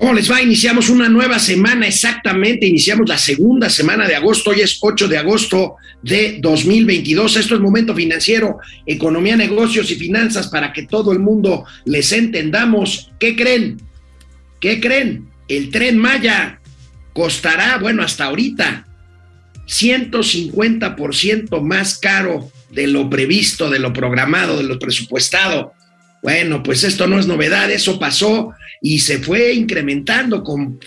¿Cómo les va? Iniciamos una nueva semana, exactamente, iniciamos la segunda semana de agosto, hoy es 8 de agosto de 2022. Esto es Momento Financiero, Economía, Negocios y Finanzas para que todo el mundo les entendamos. ¿Qué creen? ¿Qué creen? El tren Maya costará, bueno, hasta ahorita, 150% más caro de lo previsto, de lo programado, de lo presupuestado. Bueno, pues esto no es novedad, eso pasó y se fue incrementando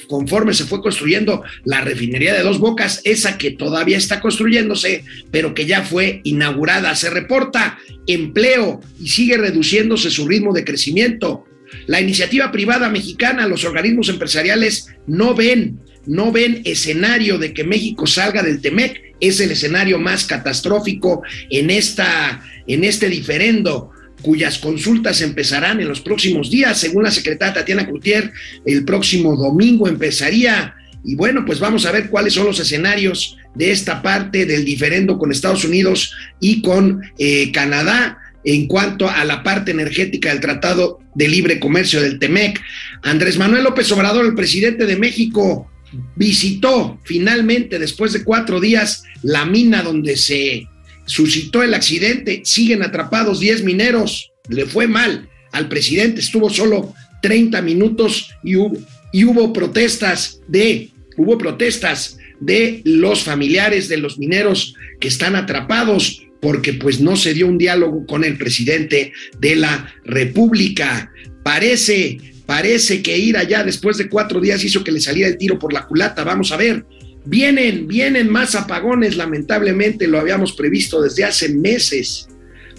conforme se fue construyendo la refinería de dos bocas, esa que todavía está construyéndose, pero que ya fue inaugurada. Se reporta empleo y sigue reduciéndose su ritmo de crecimiento. La iniciativa privada mexicana, los organismos empresariales no ven, no ven escenario de que México salga del TEMEC. Es el escenario más catastrófico en, esta, en este diferendo cuyas consultas empezarán en los próximos días, según la secretaria Tatiana Cloutier, el próximo domingo empezaría. Y bueno, pues vamos a ver cuáles son los escenarios de esta parte del diferendo con Estados Unidos y con eh, Canadá en cuanto a la parte energética del Tratado de Libre Comercio del TEMEC. Andrés Manuel López Obrador, el presidente de México, visitó finalmente, después de cuatro días, la mina donde se suscitó el accidente, siguen atrapados 10 mineros, le fue mal al presidente, estuvo solo 30 minutos y hubo, y hubo protestas de, hubo protestas de los familiares de los mineros que están atrapados porque pues no se dio un diálogo con el presidente de la República. Parece, parece que ir allá después de cuatro días hizo que le saliera el tiro por la culata. Vamos a ver, Vienen, vienen más apagones, lamentablemente lo habíamos previsto desde hace meses,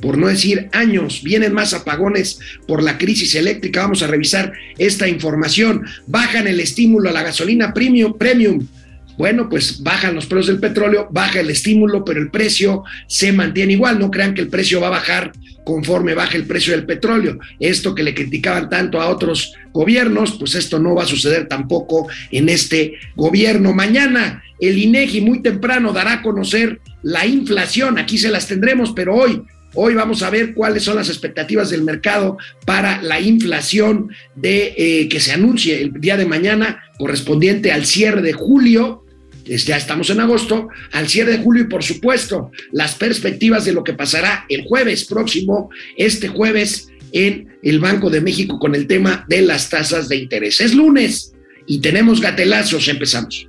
por no decir años, vienen más apagones por la crisis eléctrica. Vamos a revisar esta información. Bajan el estímulo a la gasolina premium, premium bueno, pues bajan los precios del petróleo, baja el estímulo, pero el precio se mantiene igual. No crean que el precio va a bajar conforme baje el precio del petróleo. Esto que le criticaban tanto a otros gobiernos, pues esto no va a suceder tampoco en este gobierno. Mañana el INEGI muy temprano dará a conocer la inflación. Aquí se las tendremos, pero hoy Hoy vamos a ver cuáles son las expectativas del mercado para la inflación de eh, que se anuncie el día de mañana correspondiente al cierre de julio ya estamos en agosto, al cierre de julio y por supuesto las perspectivas de lo que pasará el jueves próximo, este jueves en el Banco de México con el tema de las tasas de interés. Es lunes y tenemos gatelazos, empezamos.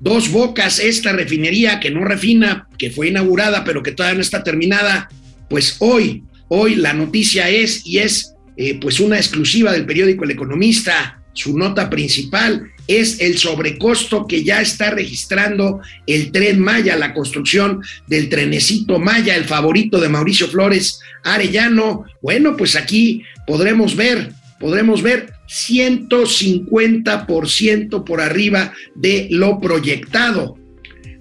Dos Bocas, esta refinería que no refina, que fue inaugurada pero que todavía no está terminada, pues hoy, hoy la noticia es y es eh, pues una exclusiva del periódico El Economista, su nota principal es el sobrecosto que ya está registrando el tren Maya, la construcción del trenecito Maya, el favorito de Mauricio Flores Arellano. Bueno, pues aquí podremos ver, podremos ver 150% por arriba de lo proyectado.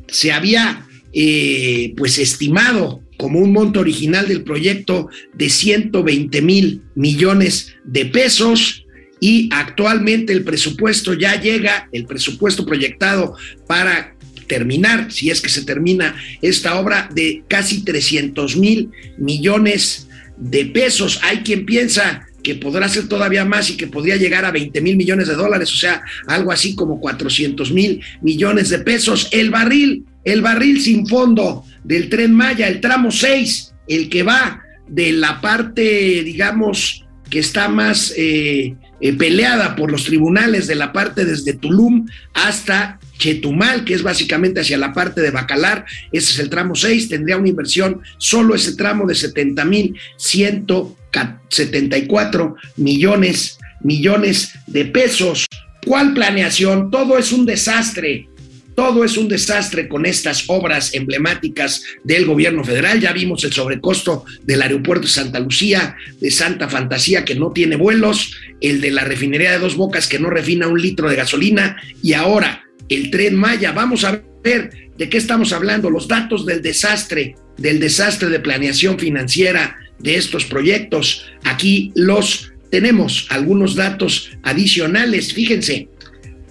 Se había eh, pues estimado como un monto original del proyecto de 120 mil millones de pesos y actualmente el presupuesto ya llega, el presupuesto proyectado para terminar, si es que se termina esta obra, de casi 300 mil millones de pesos. Hay quien piensa que podrá ser todavía más y que podría llegar a 20 mil millones de dólares, o sea, algo así como 400 mil millones de pesos. El barril, el barril sin fondo del tren Maya, el tramo 6, el que va de la parte, digamos, que está más eh, eh, peleada por los tribunales de la parte desde Tulum hasta Chetumal, que es básicamente hacia la parte de Bacalar, ese es el tramo 6, tendría una inversión solo ese tramo de 70 mil 174 millones, millones de pesos. ¿Cuál planeación? Todo es un desastre. Todo es un desastre con estas obras emblemáticas del gobierno federal. Ya vimos el sobrecosto del aeropuerto de Santa Lucía, de Santa Fantasía, que no tiene vuelos, el de la refinería de Dos Bocas, que no refina un litro de gasolina, y ahora el tren Maya. Vamos a ver ¿De qué estamos hablando? Los datos del desastre, del desastre de planeación financiera de estos proyectos. Aquí los tenemos, algunos datos adicionales. Fíjense,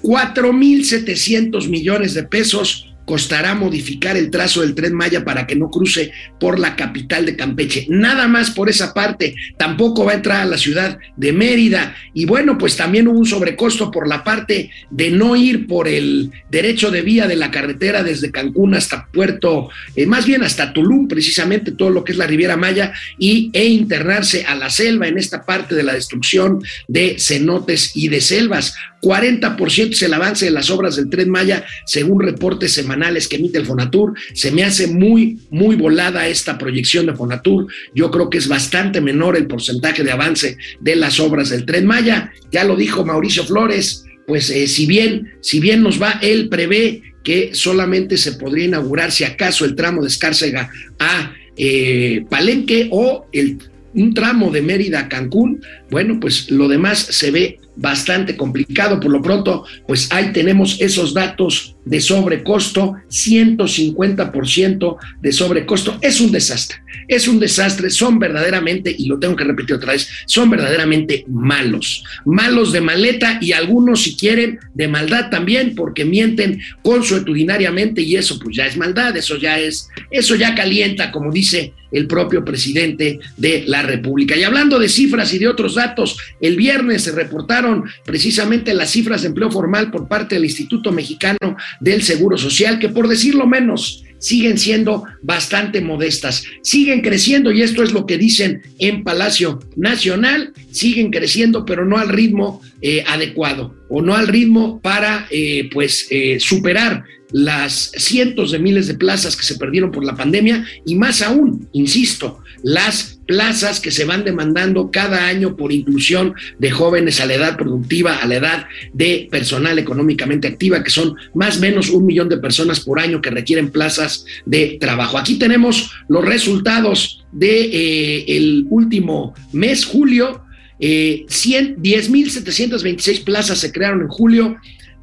4.700 millones de pesos costará modificar el trazo del tren Maya para que no cruce por la capital de Campeche. Nada más por esa parte. Tampoco va a entrar a la ciudad de Mérida. Y bueno, pues también hubo un sobrecosto por la parte de no ir por el derecho de vía de la carretera desde Cancún hasta Puerto, eh, más bien hasta Tulum, precisamente todo lo que es la Riviera Maya, y, e internarse a la selva en esta parte de la destrucción de cenotes y de selvas. 40% es el avance de las obras del tren Maya, según reportes semanales que emite el Fonatur. Se me hace muy, muy volada esta proyección de Fonatur. Yo creo que es bastante menor el porcentaje de avance de las obras del tren Maya. Ya lo dijo Mauricio Flores, pues eh, si bien, si bien nos va, él prevé que solamente se podría inaugurar si acaso el tramo de Escárcega a eh, Palenque o el un tramo de Mérida a Cancún, bueno, pues lo demás se ve bastante complicado. Por lo pronto, pues ahí tenemos esos datos de sobrecosto, 150% de sobrecosto. Es un desastre, es un desastre. Son verdaderamente, y lo tengo que repetir otra vez, son verdaderamente malos. Malos de maleta y algunos, si quieren, de maldad también, porque mienten consuetudinariamente y eso pues ya es maldad, eso ya es, eso ya calienta, como dice el propio presidente de la República. Y hablando de cifras y de otros datos, el viernes se reportaron precisamente las cifras de empleo formal por parte del Instituto Mexicano del Seguro Social, que por decirlo menos, siguen siendo bastante modestas, siguen creciendo y esto es lo que dicen en Palacio Nacional, siguen creciendo pero no al ritmo eh, adecuado o no al ritmo para eh, pues eh, superar las cientos de miles de plazas que se perdieron por la pandemia y más aún, insisto, las plazas que se van demandando cada año por inclusión de jóvenes a la edad productiva, a la edad de personal económicamente activa, que son más o menos un millón de personas por año que requieren plazas de trabajo. Aquí tenemos los resultados del de, eh, último mes, julio. Eh, 10.726 plazas se crearon en julio,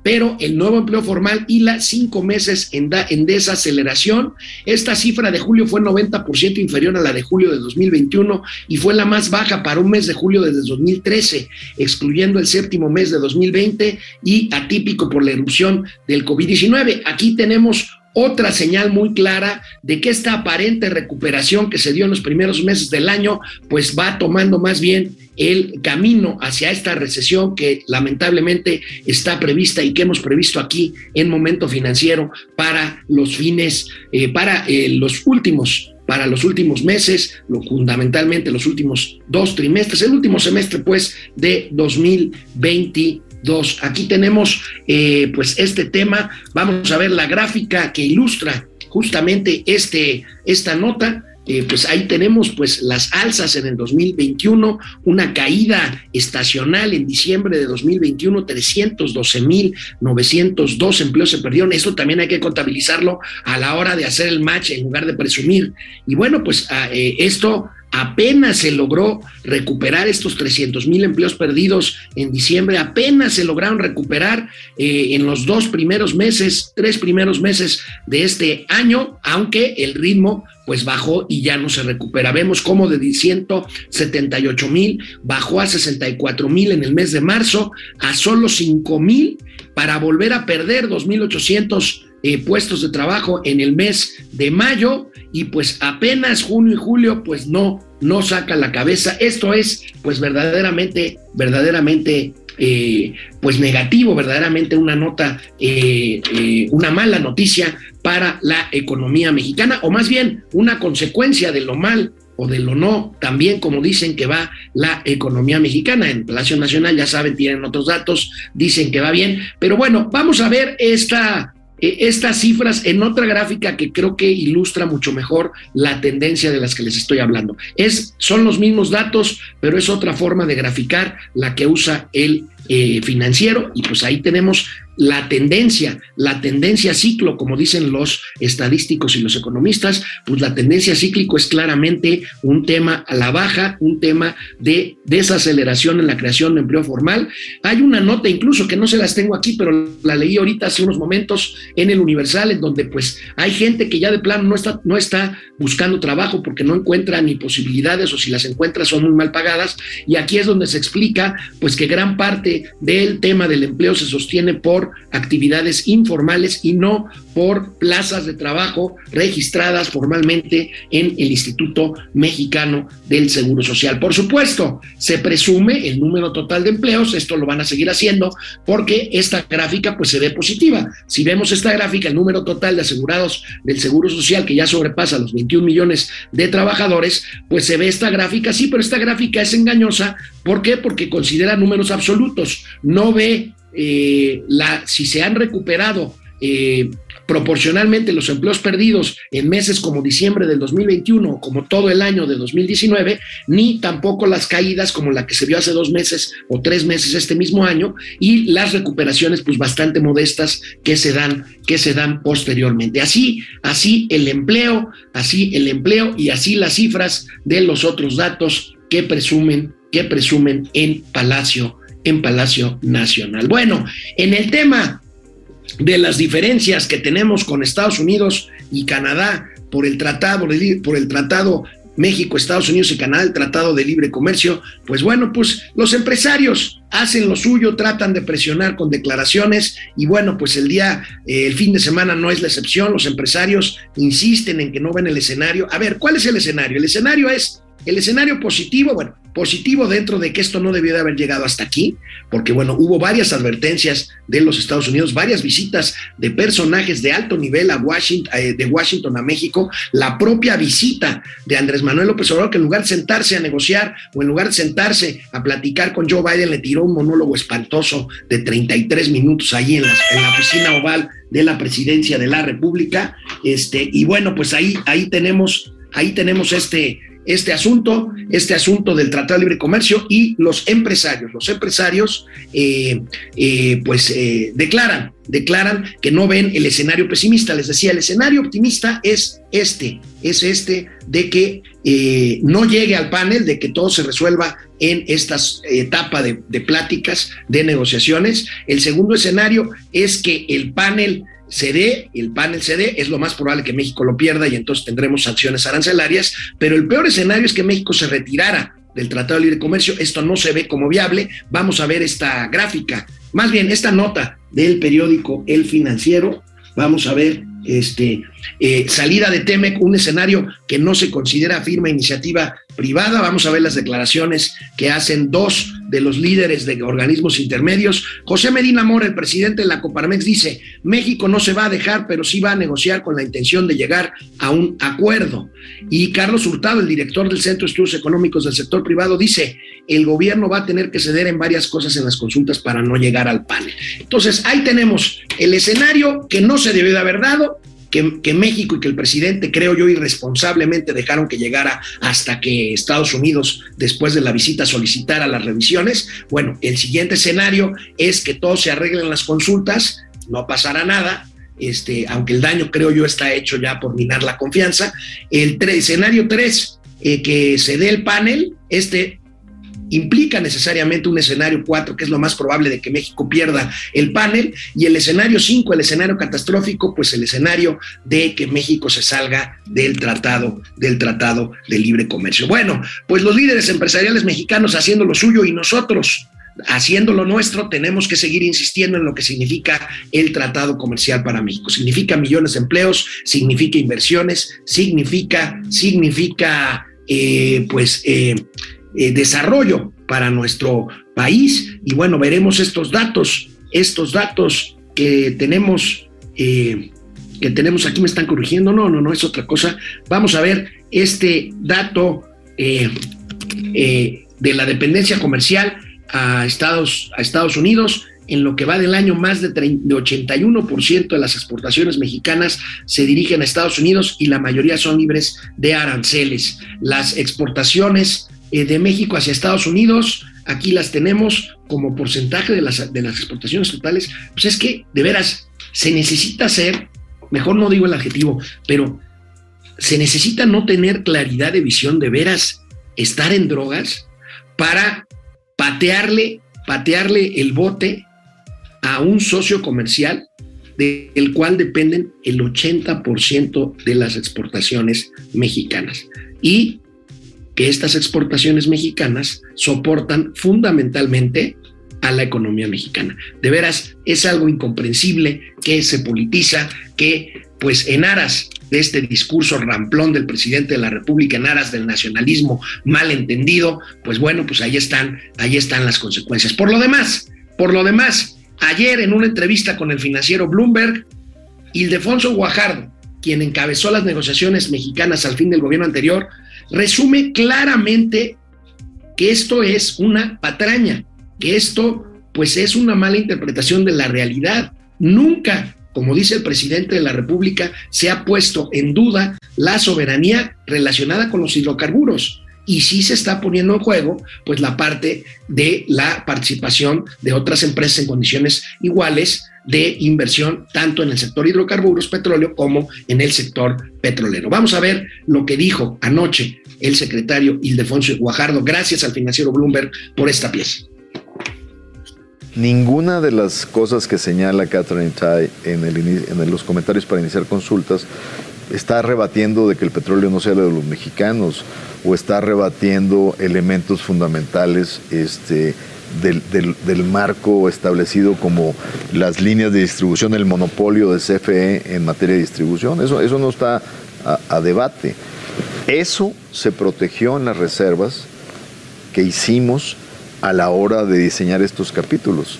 pero el nuevo empleo formal y las cinco meses en, en, desaceleración. Esta cifra de julio fue 90% inferior a la de julio de 2021 y fue la más baja para un mes de julio desde 2013, excluyendo el séptimo mes de 2020 y atípico por la erupción del COVID-19. Aquí tenemos otra señal muy clara de que esta aparente recuperación que se dio en los primeros meses del año, pues va tomando más bien el camino hacia esta recesión que lamentablemente está prevista y que hemos previsto aquí en momento financiero para los fines, eh, para eh, los últimos para los últimos meses, lo, fundamentalmente los últimos dos trimestres, el último semestre pues de 2020 Dos, aquí tenemos eh, pues este tema. Vamos a ver la gráfica que ilustra justamente este, esta nota. Eh, pues ahí tenemos pues las alzas en el 2021, una caída estacional en diciembre de 2021, 312.902 empleos se perdieron. Esto también hay que contabilizarlo a la hora de hacer el match en lugar de presumir. Y bueno, pues ah, eh, esto apenas se logró recuperar estos 300 mil empleos perdidos en diciembre, apenas se lograron recuperar eh, en los dos primeros meses, tres primeros meses de este año, aunque el ritmo pues bajó y ya no se recupera. Vemos cómo de 178 mil bajó a 64 mil en el mes de marzo, a solo 5 mil para volver a perder 2.800 eh, puestos de trabajo en el mes de mayo y pues apenas junio y julio pues no, no saca la cabeza. Esto es pues verdaderamente, verdaderamente eh, pues negativo, verdaderamente una nota, eh, una mala noticia para la economía mexicana, o más bien una consecuencia de lo mal o de lo no, también como dicen que va la economía mexicana. En Palacio Nacional, ya saben, tienen otros datos, dicen que va bien, pero bueno, vamos a ver esta e, estas cifras en otra gráfica que creo que ilustra mucho mejor la tendencia de las que les estoy hablando. Es, son los mismos datos, pero es otra forma de graficar la que usa el eh, financiero y pues ahí tenemos la tendencia, la tendencia ciclo, como dicen los estadísticos y los economistas, pues la tendencia cíclico es claramente un tema a la baja, un tema de desaceleración en la creación de empleo formal. Hay una nota incluso que no se las tengo aquí, pero la leí ahorita hace unos momentos en el Universal, en donde pues hay gente que ya de plano no está, no está buscando trabajo porque no encuentra ni posibilidades o si las encuentra son muy mal pagadas. Y aquí es donde se explica pues que gran parte del tema del empleo se sostiene por actividades informales y no por plazas de trabajo registradas formalmente en el Instituto Mexicano del Seguro Social. Por supuesto, se presume el número total de empleos, esto lo van a seguir haciendo porque esta gráfica pues se ve positiva. Si vemos esta gráfica, el número total de asegurados del Seguro Social que ya sobrepasa los 21 millones de trabajadores, pues se ve esta gráfica, sí, pero esta gráfica es engañosa. ¿Por qué? Porque considera números absolutos, no ve eh, la, si se han recuperado eh, proporcionalmente los empleos perdidos en meses como diciembre del 2021, como todo el año de 2019, ni tampoco las caídas como la que se vio hace dos meses o tres meses este mismo año, y las recuperaciones pues bastante modestas que se dan, que se dan posteriormente. Así, así el empleo, así el empleo y así las cifras de los otros datos que presumen, que presumen en Palacio en Palacio Nacional. Bueno, en el tema de las diferencias que tenemos con Estados Unidos y Canadá por el tratado, por el tratado México, Estados Unidos y Canadá, el Tratado de Libre Comercio, pues bueno, pues los empresarios hacen lo suyo, tratan de presionar con declaraciones y bueno, pues el día, eh, el fin de semana no es la excepción, los empresarios insisten en que no ven el escenario. A ver, ¿cuál es el escenario? El escenario es el escenario positivo, bueno, positivo dentro de que esto no debió de haber llegado hasta aquí, porque bueno, hubo varias advertencias de los Estados Unidos, varias visitas de personajes de alto nivel a Washington, eh, de Washington a México, la propia visita de Andrés Manuel López Obrador, que en lugar de sentarse a negociar o en lugar de sentarse a platicar con Joe Biden, le tiró un monólogo espantoso de 33 minutos ahí en en la oficina oval de la presidencia de la República, este, y bueno, pues ahí, ahí tenemos, ahí tenemos este, este asunto, este asunto del Tratado de Libre Comercio y los empresarios. Los empresarios, eh, eh, pues, eh, declaran, declaran que no ven el escenario pesimista. Les decía, el escenario optimista es este, es este de que no llegue al panel, de que todo se resuelva en esta etapa de pláticas, de negociaciones. El segundo escenario es que el panel se el panel se es lo más probable que México lo pierda y entonces tendremos sanciones arancelarias, pero el peor escenario es que México se retirara del Tratado de Libre Comercio, esto no se ve como viable, vamos a ver esta gráfica, más bien esta nota del periódico El Financiero, vamos a ver este, eh, salida de Temec, un escenario que no se considera firme iniciativa privada. Vamos a ver las declaraciones que hacen dos de los líderes de organismos intermedios. José Medina Mora, el presidente de la Coparmex, dice, México no se va a dejar, pero sí va a negociar con la intención de llegar a un acuerdo. Y Carlos Hurtado, el director del Centro de Estudios Económicos del Sector Privado, dice, el gobierno va a tener que ceder en varias cosas en las consultas para no llegar al panel. Entonces, ahí tenemos el escenario que no se debió de haber dado, que, México y que el presidente, creo yo, irresponsablemente dejaron que llegara hasta que Estados Unidos, después de la visita, solicitara las revisiones. Bueno, el siguiente escenario es que todo se arregle en las consultas, no pasará nada, este, aunque el daño creo yo está hecho ya por minar la confianza. El escenario 3, eh, que se dé el panel, este implica necesariamente un escenario 4, que es lo más probable de que México pierda el panel, y el escenario 5, el escenario catastrófico, pues el escenario de que México se salga del tratado, del tratado de libre comercio. Bueno, pues los líderes empresariales mexicanos haciendo lo suyo y nosotros haciendo lo nuestro, tenemos que seguir insistiendo en lo que significa el tratado comercial para México. Significa millones de empleos, significa inversiones, significa, significa, eh, pues, eh, eh, desarrollo para nuestro país. Y bueno, veremos estos datos, estos datos que tenemos, eh, que tenemos aquí, me están corrigiendo, no, no, no, es otra cosa. Vamos a ver este dato eh, de la dependencia comercial a Estados, a Estados Unidos. En lo que va del año, más de, de 81% de las exportaciones mexicanas se dirigen a Estados Unidos y la mayoría son libres de aranceles. Las exportaciones eh, de México hacia Estados Unidos aquí las tenemos como porcentaje de las, de las exportaciones totales, pues es que de veras se necesita ser, mejor no digo el adjetivo, pero se necesita no tener claridad de visión de veras estar en drogas para patearle, patearle el bote a un socio comercial del cual dependen el 80% de las exportaciones mexicanas. Y que estas exportaciones mexicanas soportan fundamentalmente a la economía mexicana. De veras, es algo incomprensible que se politiza, que pues en aras de este discurso ramplón del presidente de la República, en aras del nacionalismo mal entendido, pues bueno, pues ahí están, ahí están las consecuencias. Por lo demás, por lo demás, ayer en una entrevista con el financiero Bloomberg, Ildefonso Guajardo, quien encabezó las negociaciones mexicanas al fin del gobierno anterior, resume claramente que esto es una patraña, que esto pues es una mala interpretación de la realidad. Nunca, como dice el presidente de la República, se ha puesto en duda la soberanía relacionada con los hidrocarburos. Y sí se está poniendo en juego, pues, la parte de la participación de otras empresas en condiciones iguales de inversión, tanto en el sector hidrocarburos, petróleo, como en el sector petrolero. Vamos a ver lo que dijo anoche el secretario Ildefonso Guajardo. Gracias al financiero Bloomberg por esta pieza. Ninguna de las cosas que señala Catherine Tai en, los comentarios para iniciar consultas está rebatiendo de que el petróleo no sea de los mexicanos o está rebatiendo elementos fundamentales este, del, marco establecido como las líneas de distribución, el monopolio de CFE en materia de distribución. Eso, eso no está a debate. Eso se protegió en las reservas que hicimos a la hora de diseñar estos capítulos.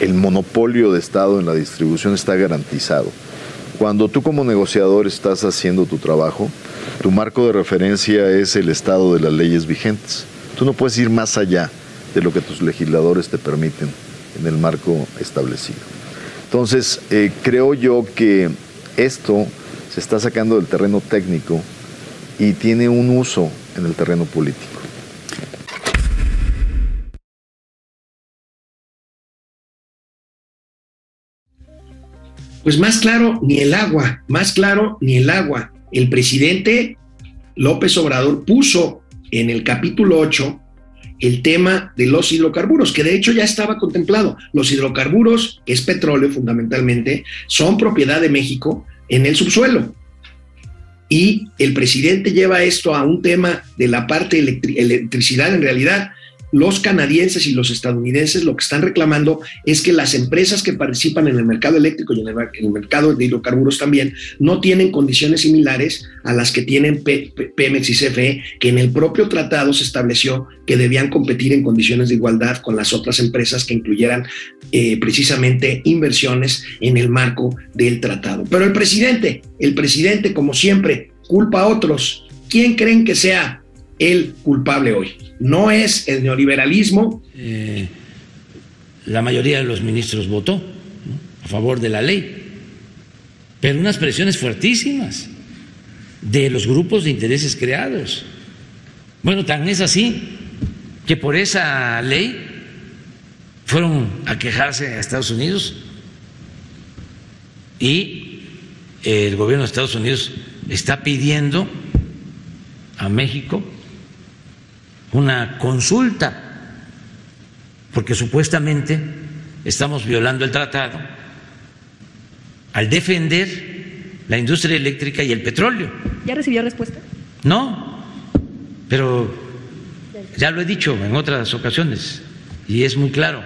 El monopolio de Estado en la distribución está garantizado. Cuando tú como negociador estás haciendo tu trabajo, tu marco de referencia es el estado de las leyes vigentes. Tú no puedes ir más allá de lo que tus legisladores te permiten en el marco establecido. Entonces, eh, creo yo que esto se está sacando del terreno técnico y tiene un uso en el terreno político. Pues más claro, ni el agua, más claro, ni el agua. El presidente López Obrador puso en el capítulo 8 el tema de los hidrocarburos, que de hecho ya estaba contemplado. Los hidrocarburos, que es petróleo fundamentalmente, son propiedad de México en el subsuelo. Y el presidente lleva esto a un tema de la parte electricidad en realidad los canadienses y los estadounidenses lo que están reclamando es que las empresas que participan en el mercado eléctrico y en el, mercado de hidrocarburos también no tienen condiciones similares a las que tienen Pemex y CFE, que en el propio tratado se estableció que debían competir en condiciones de igualdad con las otras empresas que incluyeran eh, precisamente inversiones en el marco del tratado. Pero el presidente, el presidente como siempre, culpa a otros. ¿Quién creen que sea el culpable hoy? No es el neoliberalismo. Eh, la mayoría de los ministros votó a favor de la ley, pero unas presiones fuertísimas de los grupos de intereses creados. Bueno, tan es así que por esa ley fueron a quejarse a Estados Unidos y el gobierno de Estados Unidos está pidiendo a México una consulta, porque supuestamente estamos violando el tratado al defender la industria eléctrica y el petróleo. ¿Ya recibió respuesta? No, pero ya lo he dicho en otras ocasiones y es muy claro.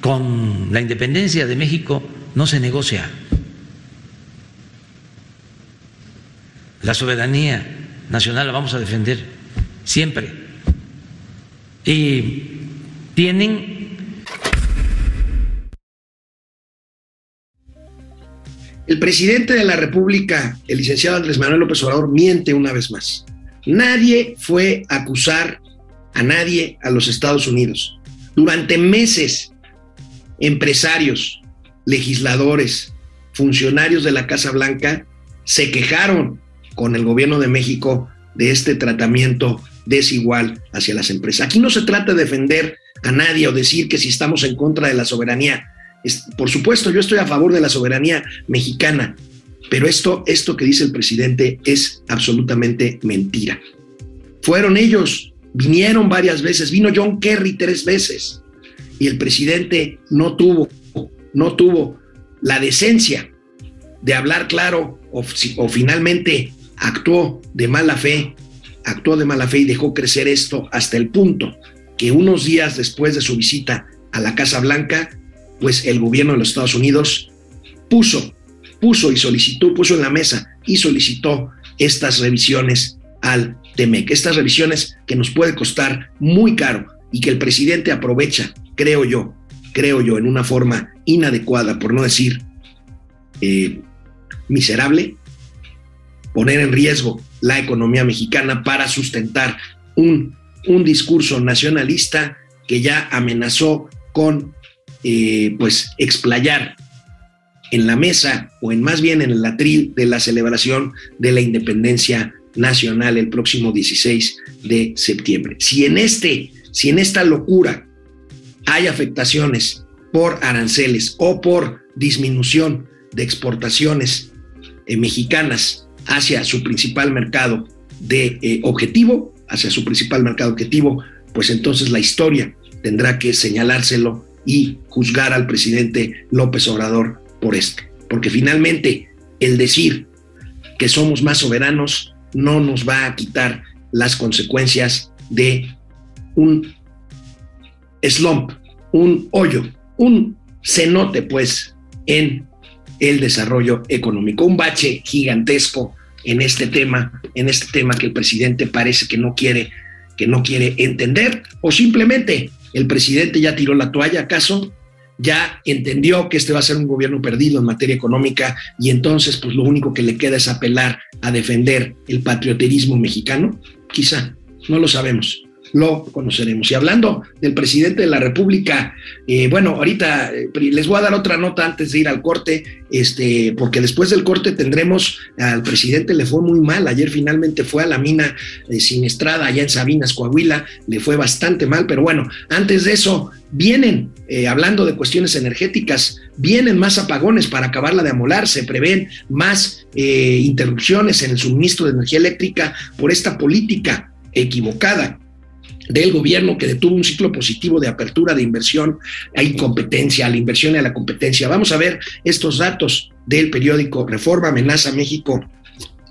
Con la independencia de México no se negocia. La soberanía nacional la vamos a defender siempre. Y tienen... El presidente de la República, el licenciado Andrés Manuel López Obrador, miente una vez más. Nadie fue a acusar a nadie a los Estados Unidos. Durante meses, empresarios, legisladores, funcionarios de la Casa Blanca se quejaron con el gobierno de México de este tratamiento desigual hacia las empresas. Aquí no se trata de defender a nadie o decir que si estamos en contra de la soberanía. por supuesto, yo estoy a favor de la soberanía mexicana, pero esto, esto que dice el presidente es absolutamente mentira. Fueron ellos, vinieron varias veces, vino John Kerry tres veces y el presidente no tuvo, no tuvo la decencia de hablar claro o, o finalmente actuó de mala fe, actuó de mala fe y dejó crecer esto hasta el punto que unos días después de su visita a la Casa Blanca, pues el gobierno de los Estados Unidos puso, puso y solicitó, puso en la mesa y solicitó estas revisiones al TEMEC, estas revisiones que nos puede costar muy caro y que el presidente aprovecha, creo yo, creo yo, en una forma inadecuada, por no decir eh, miserable, poner en riesgo la economía mexicana para sustentar un, un discurso nacionalista que ya amenazó con eh, pues explayar en la mesa o en más bien en el atril de la celebración de la independencia nacional el próximo 16 de septiembre. Si en este, si en esta locura hay afectaciones por aranceles o por disminución de exportaciones eh, mexicanas hacia su principal mercado de eh, objetivo, hacia su principal mercado objetivo, pues entonces la historia tendrá que señalárselo y juzgar al presidente López Obrador por esto. Porque finalmente el decir que somos más soberanos no nos va a quitar las consecuencias de un slump, un hoyo, un cenote pues en el desarrollo económico. Un bache gigantesco en este tema, en este tema que el presidente parece que no quiere, que no quiere entender, o simplemente el presidente ya tiró la toalla, ¿acaso? Ya entendió que este va a ser un gobierno perdido en materia económica y entonces pues lo único que le queda es apelar a defender el patrioterismo mexicano. Quizá, no lo sabemos lo conoceremos. Y hablando del presidente de la República, eh, bueno, ahorita eh, les voy a dar otra nota antes de ir al corte, este, porque después del corte tendremos al presidente le fue muy mal. Ayer finalmente fue a la mina eh, Sinestrada, allá en Sabinas, Coahuila, le fue bastante mal, pero bueno, antes de eso, vienen, hablando de cuestiones energéticas, vienen más apagones para acabarla de amolar, se prevén más interrupciones en el suministro de energía eléctrica por esta política equivocada del gobierno que detuvo un ciclo positivo de apertura de inversión a incompetencia, a la inversión y a la competencia. Vamos a ver estos datos del periódico Reforma Amenaza México,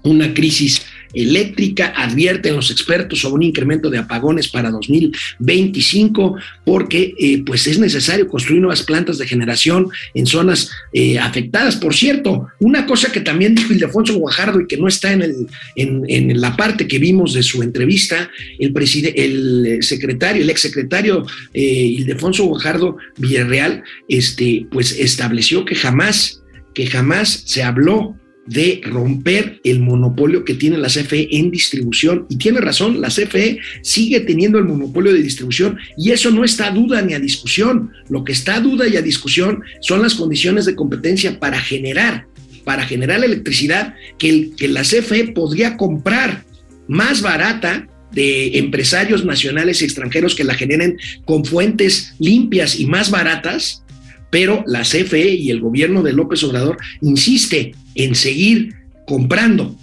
una crisis eléctrica. Advierten los expertos sobre un incremento de apagones para 2025 porque eh, pues es necesario construir nuevas plantas de generación en zonas eh, afectadas. Por cierto, una cosa que también dijo Ildefonso Guajardo y que no está en, la parte que vimos de su entrevista, el, el secretario, el exsecretario eh, Ildefonso Guajardo Villarreal, este, pues estableció que jamás, que jamás se habló de romper el monopolio que tiene la CFE en distribución. Y tiene razón, la CFE sigue teniendo el monopolio de distribución y eso no está a duda ni a discusión. Lo que está a duda y a discusión son las condiciones de competencia para generar, para generar electricidad que, que la CFE podría comprar más barata de empresarios nacionales y extranjeros que la generen con fuentes limpias y más baratas pero la CFE y el gobierno de López Obrador insiste en seguir comprando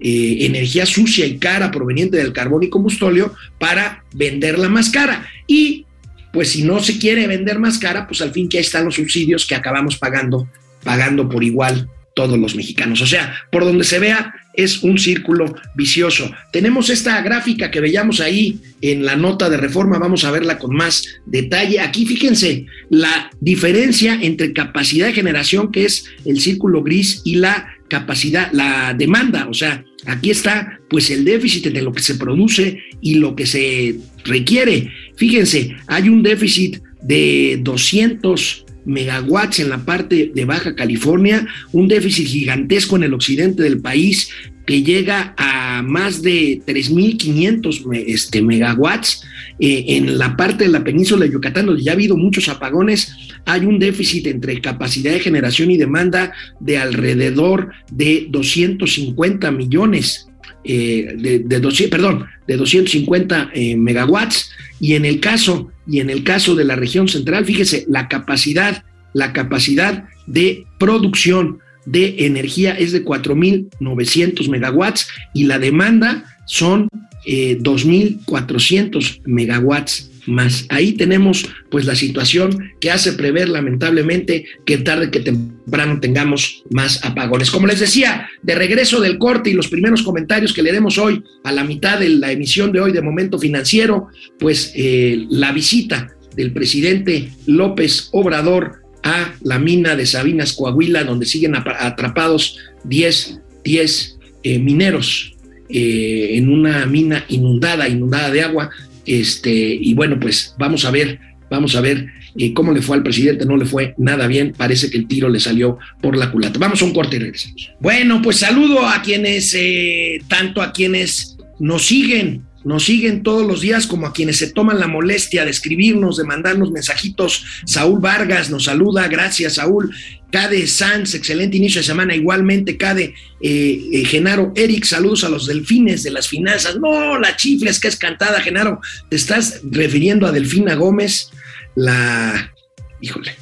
eh, energía sucia y cara proveniente del carbón y combustóleo para venderla más cara. Y pues si no se quiere vender más cara, pues al fin que ahí están los subsidios que acabamos pagando, pagando por igual todos los mexicanos. O sea, por donde se vea, es un círculo vicioso. Tenemos esta gráfica que veíamos ahí en la nota de reforma, vamos a verla con más detalle. Aquí fíjense la diferencia entre capacidad de generación, que es el círculo gris, y la capacidad, la demanda. O sea, aquí está pues el déficit entre lo que se produce y lo que se requiere. Fíjense, hay un déficit de 200 megawatts en la parte de Baja California, un déficit gigantesco en el occidente del país que llega a más de 3.500 este, megawatts. Eh, en la parte de la península de Yucatán, donde ya ha habido muchos apagones, hay un déficit entre capacidad de generación y demanda de alrededor de 250 millones eh, de, de 200, perdón, de 250 eh, megawatts. Y en el caso y en el caso de la región central, fíjese, la capacidad, la capacidad de producción de energía es de 4.900 megawatts y la demanda son eh, 2.400 megawatts más. Ahí tenemos pues la situación que hace prever lamentablemente que tarde que temprano tengamos más apagones. Como les decía, de regreso del corte y los primeros comentarios que le demos hoy a la mitad de la emisión de hoy de Momento Financiero, pues eh, la visita del presidente López Obrador a la mina de Sabinas, Coahuila, donde siguen atrapados 10, 10 eh, mineros eh, en una mina inundada, inundada de agua. Este, y bueno, pues vamos a ver, vamos a ver eh, cómo le fue al presidente, no le fue nada bien, parece que el tiro le salió por la culata. Vamos a un corte y regresamos. Bueno, pues saludo a quienes, eh, tanto a quienes nos siguen nos siguen todos los días como a quienes se toman la molestia de escribirnos, de mandarnos mensajitos. Saúl Vargas nos saluda, gracias Saúl. Cade Sanz, excelente inicio de semana. Igualmente, Cade eh, eh, Genaro Eric, saludos a los delfines de las finanzas. No, la chifla es que es cantada, Genaro. ¿Te estás refiriendo a Delfina Gómez? La, híjole,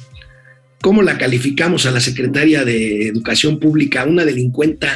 ¿cómo la calificamos a la secretaria de Educación Pública? Una delincuente,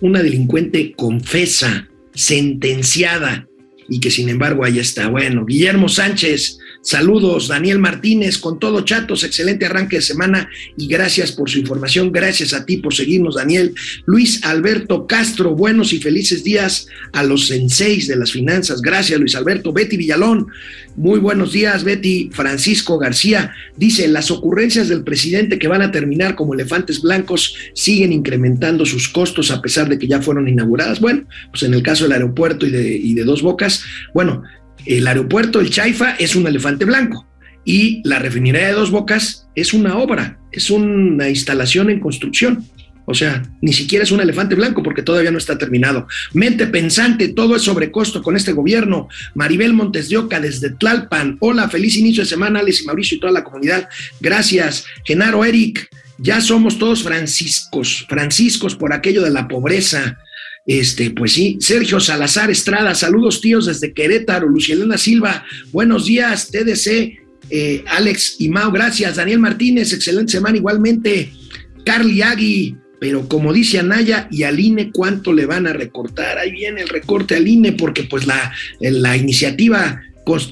una delincuente confesa, sentenciada y que sin embargo ahí está. Bueno, Guillermo Sánchez, saludos, Daniel Martínez, con todo chatos, excelente arranque de semana y gracias por su información, gracias a ti por seguirnos, Daniel. Luis Alberto Castro, buenos y felices días a los senseis de las finanzas, gracias Luis Alberto. Betty Villalón, muy buenos días, Betty. Francisco García dice, las ocurrencias del presidente que van a terminar como elefantes blancos siguen incrementando sus costos a pesar de que ya fueron inauguradas. Bueno, pues en el caso del aeropuerto y de, y de Dos Bocas, bueno, el aeropuerto, el Chaifa, es un elefante blanco y la refinería de Dos Bocas es una obra, es una instalación en construcción. O sea, ni siquiera es un elefante blanco porque todavía no está terminado. Mente pensante, todo es sobrecosto con este gobierno. Maribel Montes de Oca desde Tlalpan. Hola, feliz inicio de semana, Alex y Mauricio y toda la comunidad. Gracias. Genaro Eric, ya somos todos franciscos, franciscos por aquello de la pobreza. Este, pues sí, Sergio Salazar Estrada, saludos tíos desde Querétaro, Lucielena Silva, buenos días, TDC, eh, Alex y Mau, gracias, Daniel Martínez, excelente semana igualmente, Carly Agui, pero como dice Anaya y al INE, ¿cuánto le van a recortar? Ahí viene el recorte al INE, porque pues la, la iniciativa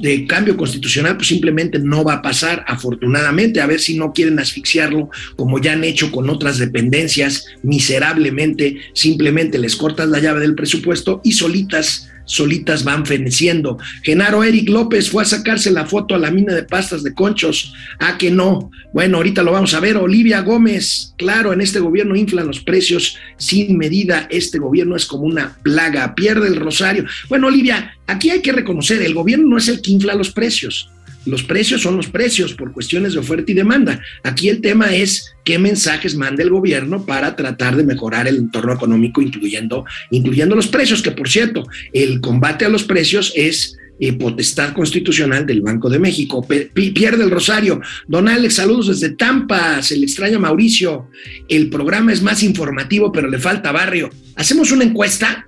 de cambio constitucional pues simplemente no va a pasar, afortunadamente, a ver si no quieren asfixiarlo como ya han hecho con otras dependencias miserablemente, simplemente les cortas la llave del presupuesto y solitas solitas van feneciendo. Genaro Eric López fue a sacarse la foto a la mina de pastas de conchos. Ah, que no. Bueno, ahorita lo vamos a ver. Olivia Gómez, claro, en este gobierno inflan los precios sin medida. Este gobierno es como una plaga, pierde el rosario. Bueno, Olivia, aquí hay que reconocer, el gobierno no es el que infla los precios. Los precios son los precios por cuestiones de oferta y demanda. Aquí el tema es qué mensajes manda el gobierno para tratar de mejorar el entorno económico, incluyendo, incluyendo los precios, que por cierto, el combate a los precios es eh, potestad constitucional del Banco de México. pierde el Rosario. Don Alex, saludos desde Tampa. Se le extraña Mauricio. El programa es más informativo, pero le falta barrio. ¿Hacemos una encuesta?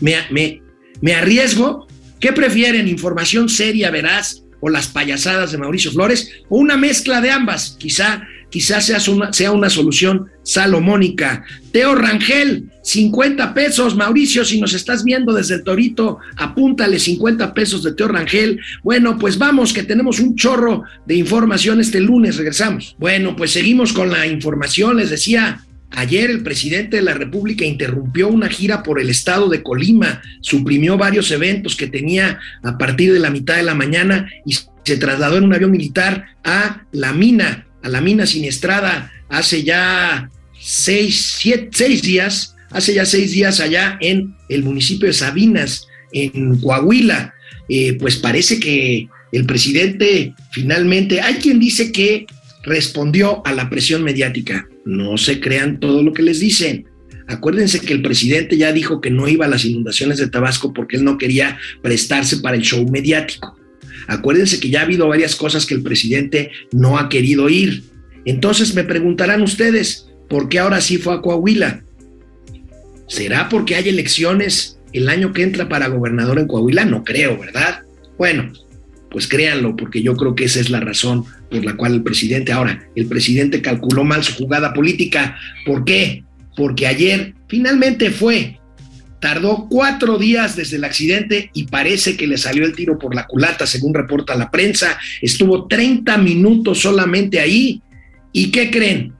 Me, me, me arriesgo. ¿Qué prefieren? ¿Información seria, veraz? O las payasadas de Mauricio Flores, o una mezcla de ambas. Quizá, quizá sea, una, sea una solución salomónica. Teo Rangel, 50 pesos. Mauricio, si nos estás viendo desde el Torito, apúntale 50 pesos de Teo Rangel. Bueno, pues vamos, que tenemos un chorro de información este lunes. Regresamos. Bueno, pues seguimos con la información. Les decía, Ayer el presidente de la República interrumpió una gira por el estado de Colima, suprimió varios eventos que tenía a partir de la mitad de la mañana y se trasladó en un avión militar a la mina, a la mina siniestrada hace ya seis, seis días, hace ya seis días allá en el municipio de Sabinas, en Coahuila. Eh, pues parece que el presidente finalmente, hay quien dice que respondió a la presión mediática. No se crean todo lo que les dicen. Acuérdense que el presidente ya dijo que no iba a las inundaciones de Tabasco porque él no quería prestarse para el show mediático. Acuérdense que ya ha habido varias cosas que el presidente no ha querido ir. Entonces me preguntarán ustedes, ¿por qué ahora sí fue a Coahuila? ¿Será porque hay elecciones el año que entra para gobernador en Coahuila? No creo, ¿verdad? Bueno, pues créanlo, porque yo creo que esa es la razón por la cual el presidente, ahora, el presidente calculó mal su jugada política. ¿Por qué? Porque ayer finalmente fue Tardó cuatro días desde el accidente y parece que le salió el tiro por la culata, según reporta la prensa. Estuvo 30 minutos solamente ahí. ¿Y qué creen?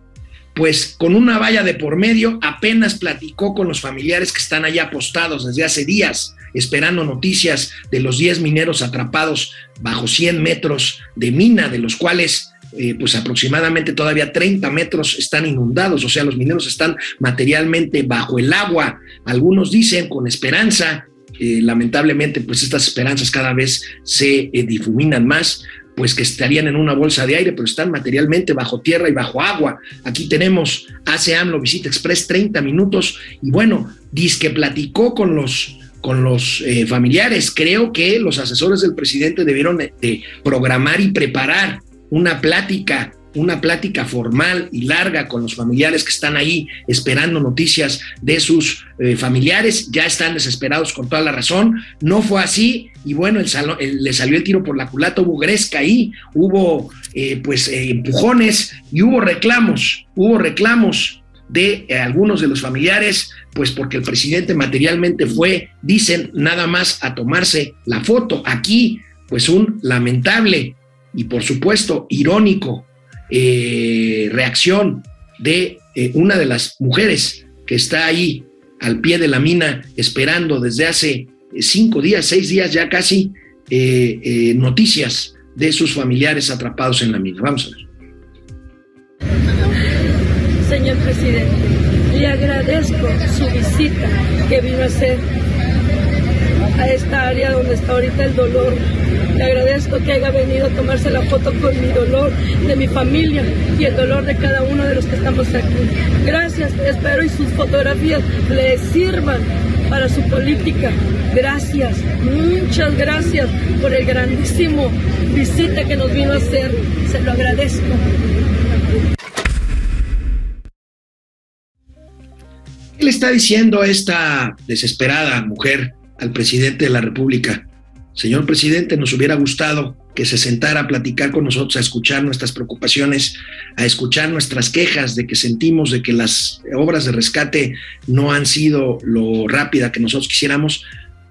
Pues con una valla de por medio apenas platicó con los familiares que están allá apostados desde hace días, esperando noticias de los 10 mineros atrapados bajo 100 metros de mina, de los cuales eh, pues aproximadamente todavía 30 metros están inundados, o sea, los mineros están materialmente bajo el agua. Algunos dicen con esperanza, eh, lamentablemente pues estas esperanzas cada vez se eh, difuminan más, pues que estarían en una bolsa de aire, pero están materialmente bajo tierra y bajo agua. Aquí tenemos hace AMLO Visita Express 30 minutos y bueno, dice que platicó con los con los familiares. Creo que los asesores del presidente debieron de programar y preparar una plática, una plática formal y larga con los familiares que están ahí esperando noticias de sus eh, familiares, ya están desesperados con toda la razón, no fue así. Y bueno, el le salió el tiro por la culata, hubo gresca ahí, hubo eh, pues eh, empujones y hubo reclamos, hubo reclamos de algunos de los familiares, pues porque el presidente materialmente fue, dicen, nada más a tomarse la foto. Aquí, pues un lamentable y por supuesto irónico eh, reacción de eh, una de las mujeres que está ahí al pie de la mina esperando desde hace eh, cinco días, seis días ya casi, noticias de sus familiares atrapados en la mina. Vamos a ver. Presidente, le agradezco su visita que vino a hacer a esta área donde está ahorita el dolor le agradezco que haya venido a tomarse la foto con mi dolor de mi familia y el dolor de cada uno de los que estamos aquí. Gracias, espero y sus fotografías le sirvan para su política. Gracias, muchas gracias por el grandísimo visita que nos vino a hacer. Se lo agradezco. ¿Qué le está diciendo esta desesperada mujer al presidente de la República? Señor presidente, nos hubiera gustado que se sentara a platicar con nosotros, a escuchar nuestras preocupaciones, a escuchar nuestras quejas de que sentimos de que las obras de rescate no han sido lo rápida que nosotros quisiéramos,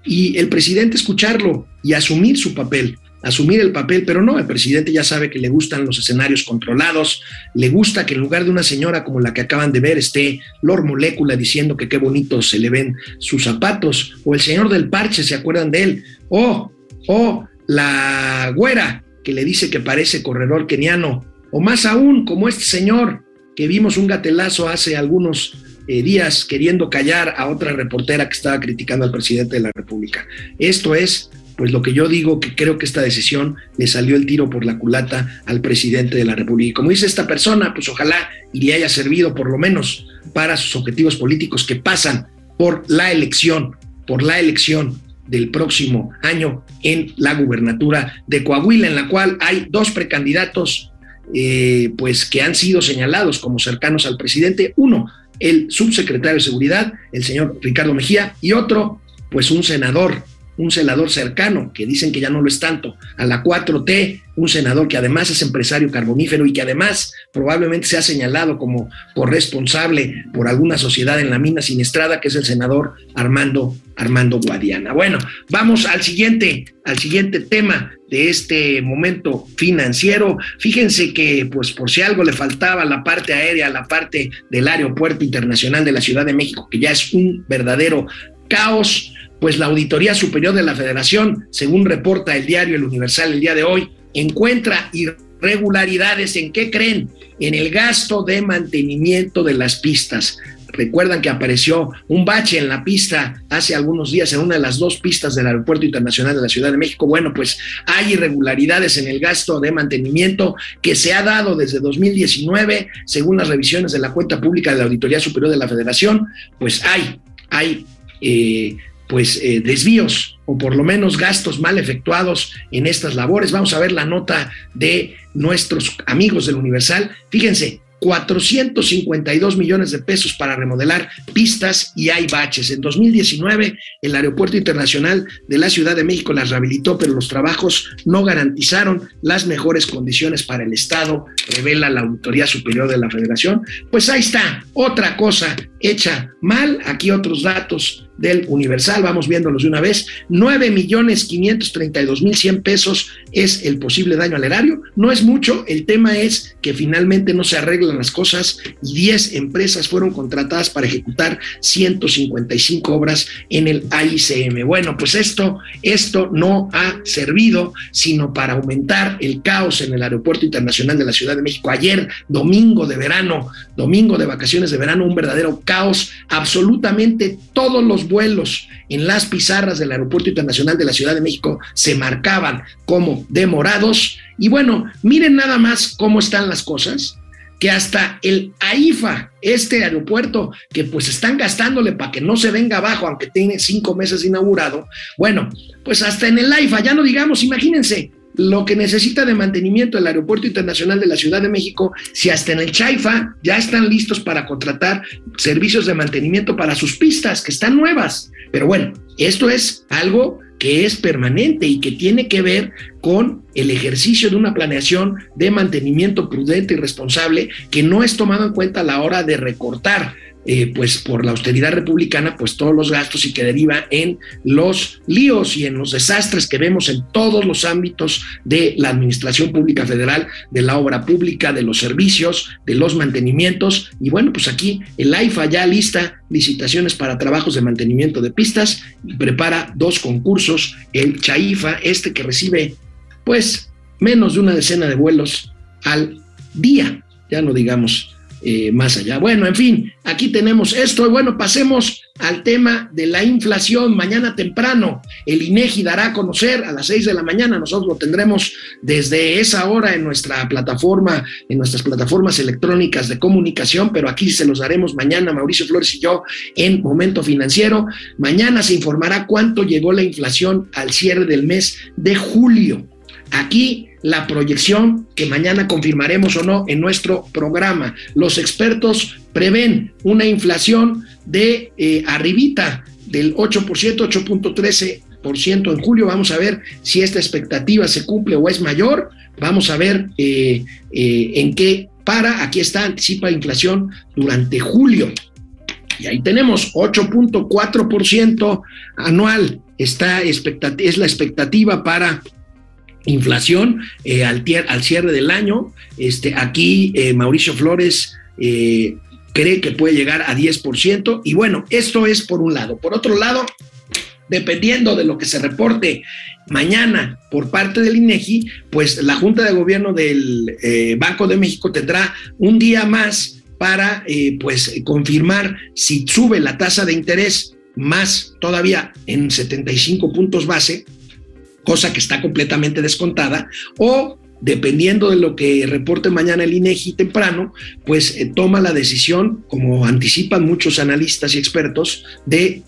y el presidente escucharlo y asumir su papel, asumir el papel, pero no, el presidente ya sabe que le gustan los escenarios controlados, le gusta que en lugar de una señora como la que acaban de ver esté Lord Molécula diciendo que qué bonito se le ven sus zapatos, o el señor del parche, ¿se acuerdan de él? O o la güera que le dice que parece corredor keniano, o más aún como este señor que vimos un gatelazo hace algunos eh, días queriendo callar a otra reportera que estaba criticando al presidente de la República. Esto es, pues lo que yo digo, que creo que esta decisión le salió el tiro por la culata al presidente de la República. Y como dice esta persona, pues ojalá y le haya servido por lo menos para sus objetivos políticos que pasan por la elección, por la elección del próximo año en la gubernatura de Coahuila, en la cual hay dos precandidatos eh, pues que han sido señalados como cercanos al presidente. Uno, el subsecretario de Seguridad, el señor Ricardo Mejía, y otro, pues un senador un senador cercano, que dicen que ya no lo es tanto, a la 4T, un senador que además es empresario carbonífero y que además probablemente se ha señalado como corresponsable por alguna sociedad en la mina siniestrada, que es el senador Armando, Armando Guadiana. Bueno, vamos al siguiente, al siguiente tema de este momento financiero. Fíjense que, pues, por si algo le faltaba la parte aérea, la parte del aeropuerto internacional de la Ciudad de México, que ya es un verdadero caos, pues la Auditoría Superior de la Federación, según reporta el diario El Universal el día de hoy, encuentra irregularidades en qué creen, en el gasto de mantenimiento de las pistas. Recuerdan que apareció un bache en la pista hace algunos días en una de las dos pistas del Aeropuerto Internacional de la Ciudad de México. Bueno, pues hay irregularidades en el gasto de mantenimiento que se ha dado desde 2019, según las revisiones de la cuenta pública de la Auditoría Superior de la Federación, pues hay, hay eh, pues eh, desvíos o por lo menos gastos mal efectuados en estas labores. Vamos a ver la nota de nuestros amigos del Universal. Fíjense, 452 millones de pesos para remodelar pistas y hay baches. En 2019, el Aeropuerto Internacional de la Ciudad de México las rehabilitó, pero los trabajos no garantizaron las mejores condiciones para el Estado, revela la Auditoría Superior de la Federación. Pues ahí está, otra cosa hecha mal. Aquí otros datos del Universal, vamos viéndolos de una vez. 9 millones 532 mil 100 pesos es el posible daño al erario. No es mucho, el tema es que finalmente no se arreglan las cosas y 10 empresas fueron contratadas para ejecutar 155 obras en el AICM. Bueno, pues esto, esto no ha servido sino para aumentar el caos en el Aeropuerto Internacional de la Ciudad de México. Ayer, domingo de verano, domingo de vacaciones de verano, un verdadero caos. Absolutamente todos los vuelos en las pizarras del Aeropuerto Internacional de la Ciudad de México se marcaban como demorados. Y bueno, miren nada más cómo están las cosas que hasta el AIFA, este aeropuerto que pues están gastándole para que no se venga abajo, aunque tiene cinco meses inaugurado, bueno, pues hasta en el AIFA, ya no digamos, imagínense, lo que necesita de mantenimiento el Aeropuerto Internacional de la Ciudad de México, si hasta en el Chaifa ya están listos para contratar servicios de mantenimiento para sus pistas, que están nuevas. Pero bueno, esto es algo que es permanente y que tiene que ver con el ejercicio de una planeación de mantenimiento prudente y responsable que no es tomado en cuenta a la hora de recortar eh, pues por la austeridad republicana, pues todos los gastos y que deriva en los líos y en los desastres que vemos en todos los ámbitos de la administración pública federal, de la obra pública, de los servicios, de los mantenimientos. Y bueno, pues aquí el AIFA ya lista licitaciones para trabajos de mantenimiento de pistas y prepara dos concursos, el CHAIFA, este que recibe pues menos de una decena de vuelos al día, ya no digamos eh, más allá. Bueno, en fin, aquí tenemos esto. Y bueno, pasemos al tema de la inflación. Mañana temprano, el INEGI dará a conocer a las seis de la mañana. Nosotros lo tendremos desde esa hora en nuestra plataforma, en nuestras plataformas electrónicas de comunicación, pero aquí se los daremos mañana, Mauricio Flores y yo, en Momento Financiero. Mañana se informará cuánto llegó la inflación al cierre del mes de julio. Aquí la proyección que mañana confirmaremos o no en nuestro programa. Los expertos prevén una inflación de eh, arribita del 8%, 8.13% en julio. Vamos a ver si esta expectativa se cumple o es mayor. Vamos a ver eh, eh, en qué para. Aquí está, anticipa inflación durante julio. Y ahí tenemos 8.4% anual. Está es la expectativa para inflación eh, al, cierre del año. Este, aquí eh, Mauricio Flores eh, cree que puede llegar a 10%. Y bueno, esto es por un lado. Por otro lado, dependiendo de lo que se reporte mañana por parte del INEGI, pues la Junta de Gobierno del Banco de México tendrá un día más para pues confirmar si sube la tasa de interés más todavía en 75 puntos base cosa que está completamente descontada, o dependiendo de lo que reporte mañana el INEGI temprano, pues eh, toma la decisión, como anticipan muchos analistas y expertos, de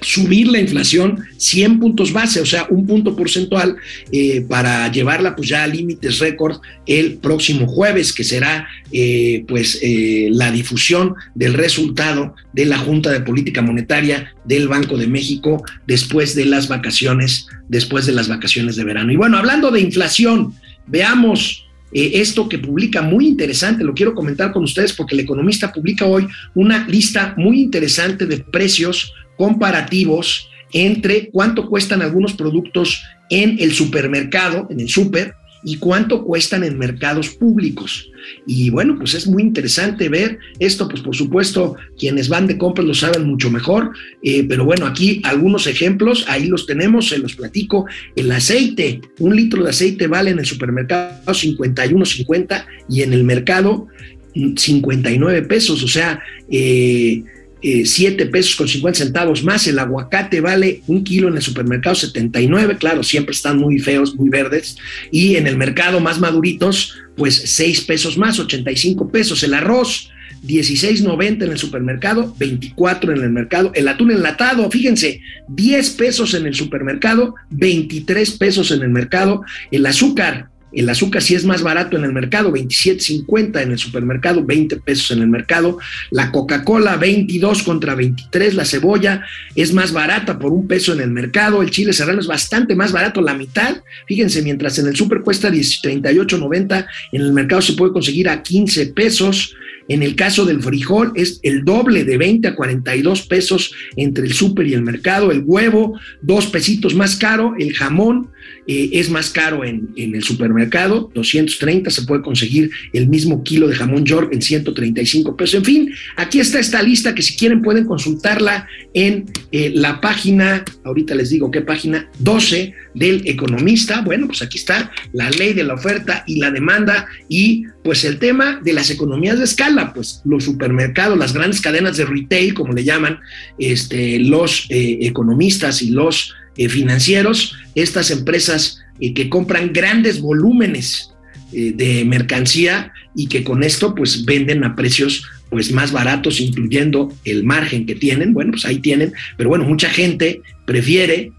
subir la inflación 100 puntos base, o sea, un punto porcentual eh, para llevarla pues ya a límites récord el próximo jueves, que será eh, pues eh, la difusión del resultado de la Junta de Política Monetaria del Banco de México después de las vacaciones, después de las vacaciones de verano. Y bueno, hablando de inflación, veamos esto que publica muy interesante, lo quiero comentar con ustedes porque el economista publica hoy una lista muy interesante de precios comparativos entre cuánto cuestan algunos productos en el supermercado, en el súper, y cuánto cuestan en mercados públicos. Y bueno, pues es muy interesante ver esto, pues por supuesto, quienes van de compras lo saben mucho mejor, eh, pero bueno, aquí algunos ejemplos, ahí los tenemos, se los platico. El aceite, un litro de aceite vale en el supermercado 51.50 y en el mercado 59 pesos, o sea, eh, 7 eh, pesos con 50 centavos más. El aguacate vale un kilo en el supermercado 79, claro, siempre están muy feos, muy verdes. Y en el mercado más maduritos, pues 6 pesos más, 85 pesos. El arroz, 16.90 en el supermercado, 24 en el mercado. El atún enlatado, fíjense, 10 pesos en el supermercado, 23 pesos en el mercado. El azúcar, El azúcar sí es más barato en el mercado, 27.50 en el supermercado, 20 pesos en el mercado. La Coca-Cola, 22 contra 23. La cebolla es más barata por un peso en el mercado. El chile serrano es bastante más barato, la mitad. Fíjense, mientras en el super cuesta 38.90, en el mercado se puede conseguir a 15 pesos. En el caso del frijol es el doble de 20 a 42 pesos entre el súper y el mercado. El huevo, dos pesitos más caro. El jamón eh, es más caro en, el supermercado, 230. Se puede conseguir el mismo kilo de jamón York en 135 pesos. En fin, aquí está esta lista que si quieren pueden consultarla en eh, la página, ahorita les digo qué página, 12 del economista. Bueno, pues aquí está la ley de la oferta y la demanda y pues el tema de las economías de escala, pues los supermercados, las grandes cadenas de retail, como le llaman este, los eh, economistas y los financieros, estas empresas eh, que compran grandes volúmenes eh, de mercancía y que con esto pues venden a precios pues más baratos, incluyendo el margen que tienen, bueno, pues ahí tienen, pero bueno, mucha gente prefiere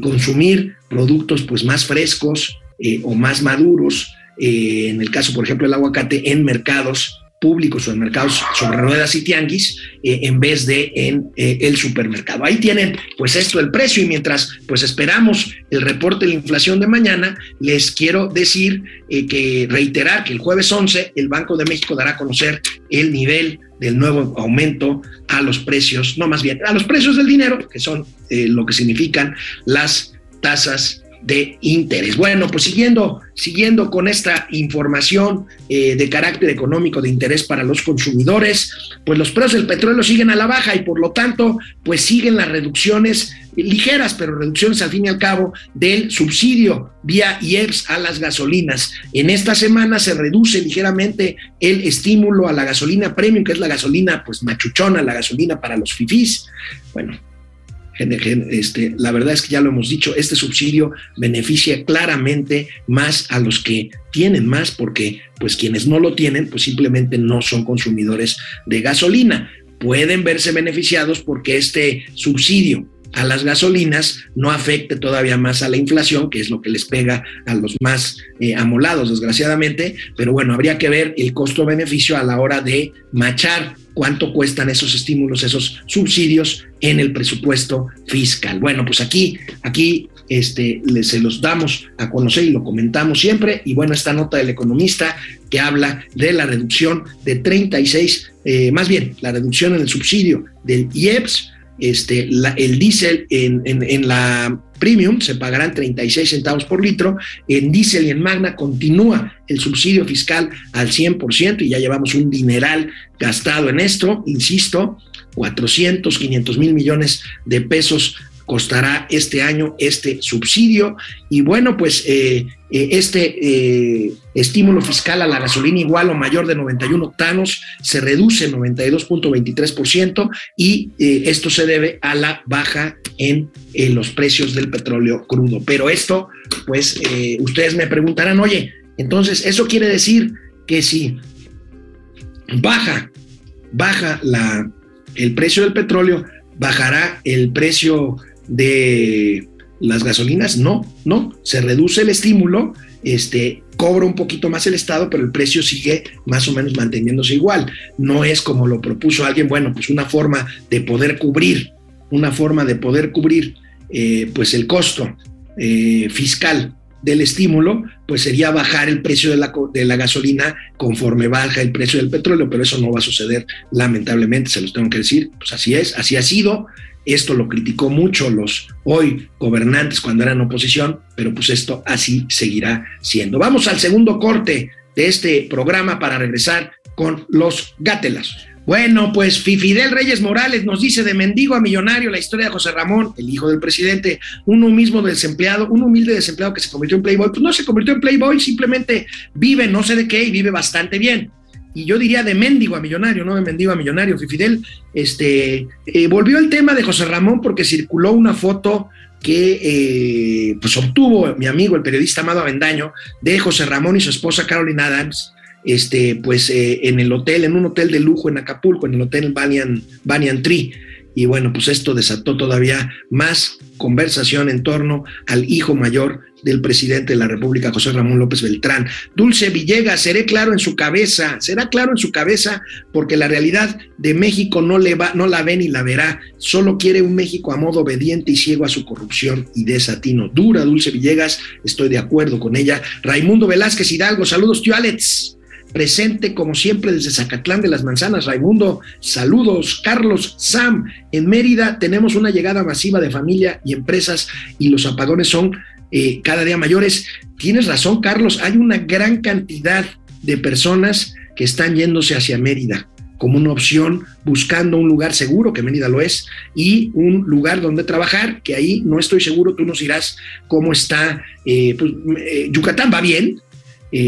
consumir productos pues más frescos o más maduros, en el caso, por ejemplo, el aguacate en mercados públicos o en mercados sobre ruedas y tianguis eh, en vez de en eh, el supermercado. Ahí tienen pues esto el precio y mientras pues esperamos el reporte de la inflación de mañana, les quiero decir eh, que reiterar que el jueves 11 el Banco de México dará a conocer el nivel del nuevo aumento a los precios, no más bien, a los precios del dinero, que son lo que significan las tasas de interés. Bueno, pues siguiendo, siguiendo con esta información eh, de carácter económico de interés para los consumidores, pues los precios del petróleo siguen a la baja y por lo tanto, pues siguen las reducciones ligeras, pero reducciones al fin y al cabo del subsidio vía IEPS a las gasolinas. En esta semana se reduce ligeramente el estímulo a la gasolina premium, que es la gasolina pues machuchona, la gasolina para los fifís. Bueno, este, la verdad es que ya lo hemos dicho, este subsidio beneficia claramente más a los que tienen más, porque pues quienes no lo tienen, pues simplemente no son consumidores de gasolina. Pueden verse beneficiados porque este subsidio a las gasolinas no afecte todavía más a la inflación, que es lo que les pega a los más eh, amolados, desgraciadamente, pero bueno, habría que ver el costo-beneficio a la hora de machar cuánto cuestan esos estímulos, esos subsidios en el presupuesto fiscal. Bueno, pues aquí, aquí este, se los damos a conocer y lo comentamos siempre. Y bueno, esta nota del economista que habla de la reducción de 36, eh, más bien, la reducción en el subsidio del IEPS este, el diésel en, en, la premium se pagarán 36 centavos por litro, en diésel y en magna continúa el subsidio fiscal al 100% y ya llevamos un dineral gastado en esto, insisto, 400, 500 mil millones de pesos costará este año este subsidio. Y bueno, pues eh, eh, este eh, estímulo fiscal a la gasolina igual o mayor de 91 octanos se reduce 92.23% y esto se debe a la baja en los precios del petróleo crudo. Pero esto, pues ustedes me preguntarán, oye, entonces eso quiere decir que si baja, baja la, el precio del petróleo, bajará el precio de las gasolinas, no, no, se reduce el estímulo, este, cobra un poquito más el Estado, pero el precio sigue más o menos manteniéndose igual. No es como lo propuso alguien, bueno, pues una forma de poder cubrir, una forma de poder cubrir eh, pues el costo eh, fiscal del estímulo, pues sería bajar el precio de la, de la gasolina conforme baja el precio del petróleo, pero eso no va a suceder, lamentablemente, se los tengo que decir, pues así es, así ha sido, esto lo criticó mucho los hoy gobernantes cuando eran oposición, pero pues esto así seguirá siendo. Vamos al segundo corte de este programa para regresar con los gátelas. Bueno, pues Fidel Reyes Morales nos dice de mendigo a millonario la historia de José Ramón, el hijo del presidente, uno mismo desempleado, un humilde desempleado que se convirtió en Playboy. Pues no se convirtió en Playboy, simplemente vive no sé de qué y vive bastante bien y yo diría de mendigo a millonario, no de mendigo a millonario. Fidel este, eh, volvió el tema de José Ramón porque circuló una foto que eh, pues obtuvo mi amigo, el periodista Amado Avendaño, de José Ramón y su esposa Caroline Adams, este, pues eh, en el hotel, en un hotel de lujo en Acapulco, en el hotel Banyan Tree. Y bueno, pues esto desató todavía más conversación en torno al hijo mayor del presidente de la República, José Ramón López Beltrán. Dulce Villegas, seré claro en su cabeza, será claro en su cabeza porque la realidad de México no, le va, no la ve ni la verá, solo quiere un México a modo obediente y ciego a su corrupción y desatino. Dura, Dulce Villegas, estoy de acuerdo con ella. Raimundo Velázquez Hidalgo, saludos, tío Alex presente como siempre desde Zacatlán de las Manzanas. Raimundo, saludos. Carlos, Sam, en Mérida tenemos una llegada masiva de familia y empresas y los apagones son eh, cada día mayores. Tienes razón, Carlos, hay una gran cantidad de personas que están yéndose hacia Mérida como una opción, buscando un lugar seguro, que Mérida lo es, y un lugar donde trabajar, que ahí no estoy seguro, tú nos dirás cómo está. Eh, pues, eh, Yucatán va bien,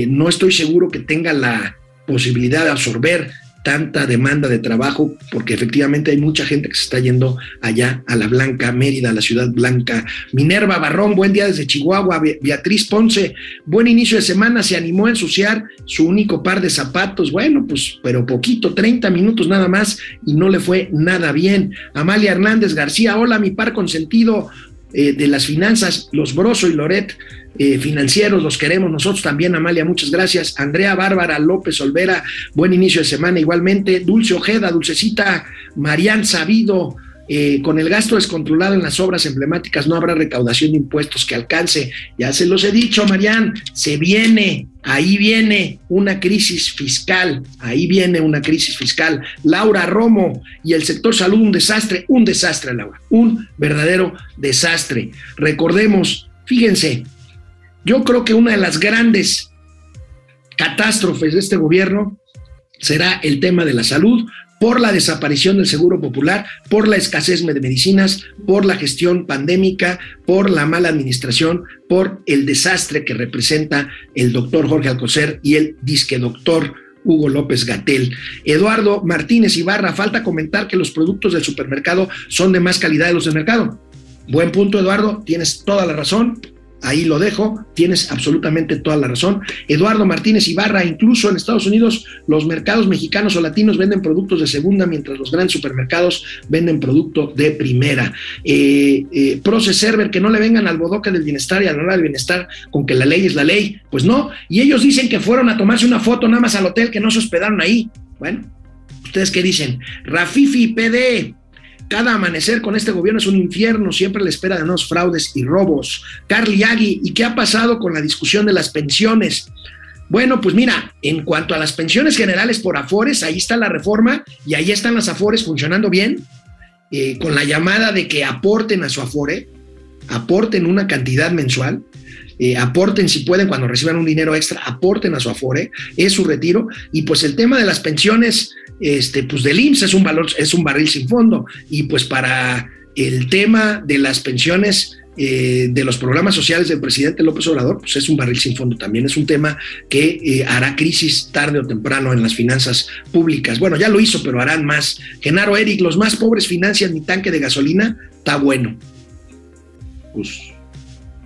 no estoy seguro que tenga la posibilidad de absorber tanta demanda de trabajo, porque efectivamente hay mucha gente que se está yendo allá a la Blanca, Mérida, a la ciudad blanca. Minerva Barrón, buen día desde Chihuahua. Beatriz Ponce, buen inicio de semana, se animó a ensuciar su único par de zapatos. Bueno, pues, pero poquito, 30 minutos nada más y no le fue nada bien. Amalia Hernández García, hola, mi par consentido eh, de las finanzas, los Broso y Loret eh, financieros, los queremos nosotros también, Amalia, muchas gracias. Andrea Bárbara López Olvera, buen inicio de semana igualmente. Dulce Ojeda, Dulcecita, Marian Sabido, eh, con el gasto descontrolado en las obras emblemáticas no habrá recaudación de impuestos que alcance. Ya se los he dicho, Marian, se viene, ahí viene una crisis fiscal, ahí viene una crisis fiscal. Laura Romo y el sector salud, un desastre, un desastre, Laura, un verdadero desastre. Recordemos, fíjense, yo creo que una de las grandes catástrofes de este gobierno será el tema de la salud por la desaparición del Seguro Popular, por la escasez de medicinas, por la gestión pandémica, por la mala administración, por el desastre que representa el doctor Jorge Alcocer y el disque doctor Hugo López Gatel. Eduardo Martínez Ibarra, falta comentar que los productos del supermercado son de más calidad de los del mercado. Buen punto, Eduardo, tienes toda la razón. Ahí lo dejo, tienes absolutamente toda la razón. Eduardo Martínez Ibarra, incluso en Estados Unidos los mercados mexicanos o latinos venden productos de segunda, mientras los grandes supermercados venden producto de primera. Eh, eh, Server, que no le vengan al bodoque del bienestar y a la hora del bienestar con que la ley es la ley. Pues no, y ellos dicen que fueron a tomarse una foto nada más al hotel, que no se hospedaron ahí. Bueno, ¿ustedes qué dicen? Rafifi PD, cada amanecer con este gobierno es un infierno, siempre le espera de nuevos fraudes y robos. Carly Agui, ¿y qué ha pasado con la discusión de las pensiones? Bueno, pues mira, en cuanto a las pensiones generales por Afores, ahí está la reforma y ahí están las Afores funcionando bien, eh, con la llamada de que aporten a su Afore, aporten una cantidad mensual, eh, aporten si pueden cuando reciban un dinero extra, aporten a su Afore, es su retiro, y pues el tema de las pensiones este, pues del IMSS es un valor, es un barril sin fondo. Y pues para el tema de las pensiones eh, de los programas sociales del presidente López Obrador, pues es un barril sin fondo también, es un tema que eh, hará crisis tarde o temprano en las finanzas públicas. Bueno, ya lo hizo, pero harán más. Genaro Eric, los más pobres financian mi tanque de gasolina, está bueno. Pues,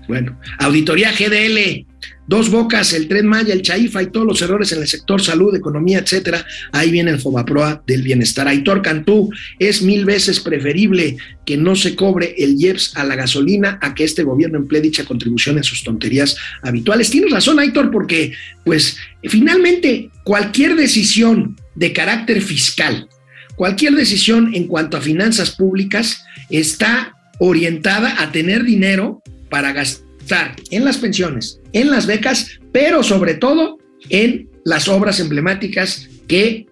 bueno. Auditoría GDL, Dos Bocas, el Tren Maya, el Chaifa y todos los errores en el sector salud, economía, etcétera. Ahí viene el Fobaproa del bienestar. Aitor Cantú, es mil veces preferible que no se cobre el IEPS a la gasolina a que este gobierno emplee dicha contribución en sus tonterías habituales. Tienes razón, Aitor, porque, pues, finalmente, cualquier decisión de carácter fiscal, cualquier decisión en cuanto a finanzas públicas está orientada a tener dinero para gastar en las pensiones, en las becas, pero sobre todo en las obras emblemáticas que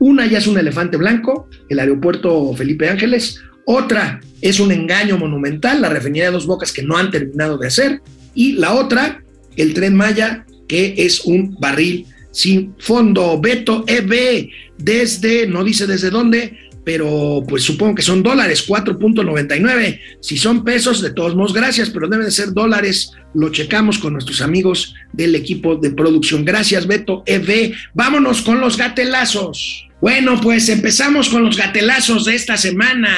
una ya es un elefante blanco, el aeropuerto Felipe Ángeles, otra es un engaño monumental, la refinería de Dos Bocas que no han terminado de hacer, y la otra, el tren Maya, que es un barril sin fondo. Beto EB, desde, no dice desde dónde, pero pues supongo que son dólares, 4.99. Si son pesos, de todos modos, gracias, pero deben de ser dólares. Lo checamos con nuestros amigos del equipo de producción. Gracias, Beto EV. Vámonos con los gatelazos. Bueno, pues empezamos con los gatelazos de esta semana.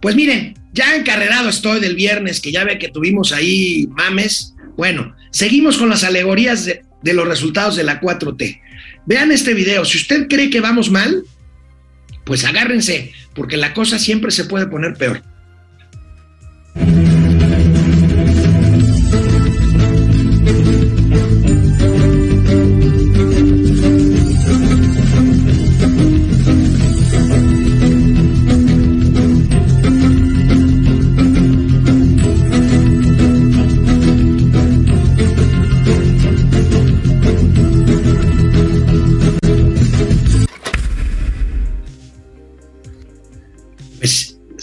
Pues miren, ya encarrerado estoy del viernes, que ya ve que tuvimos ahí mames. Bueno, seguimos con las alegorías de, de los resultados de la 4T. Vean este video. Si usted cree que vamos mal, pues agárrense, porque la cosa siempre se puede poner peor.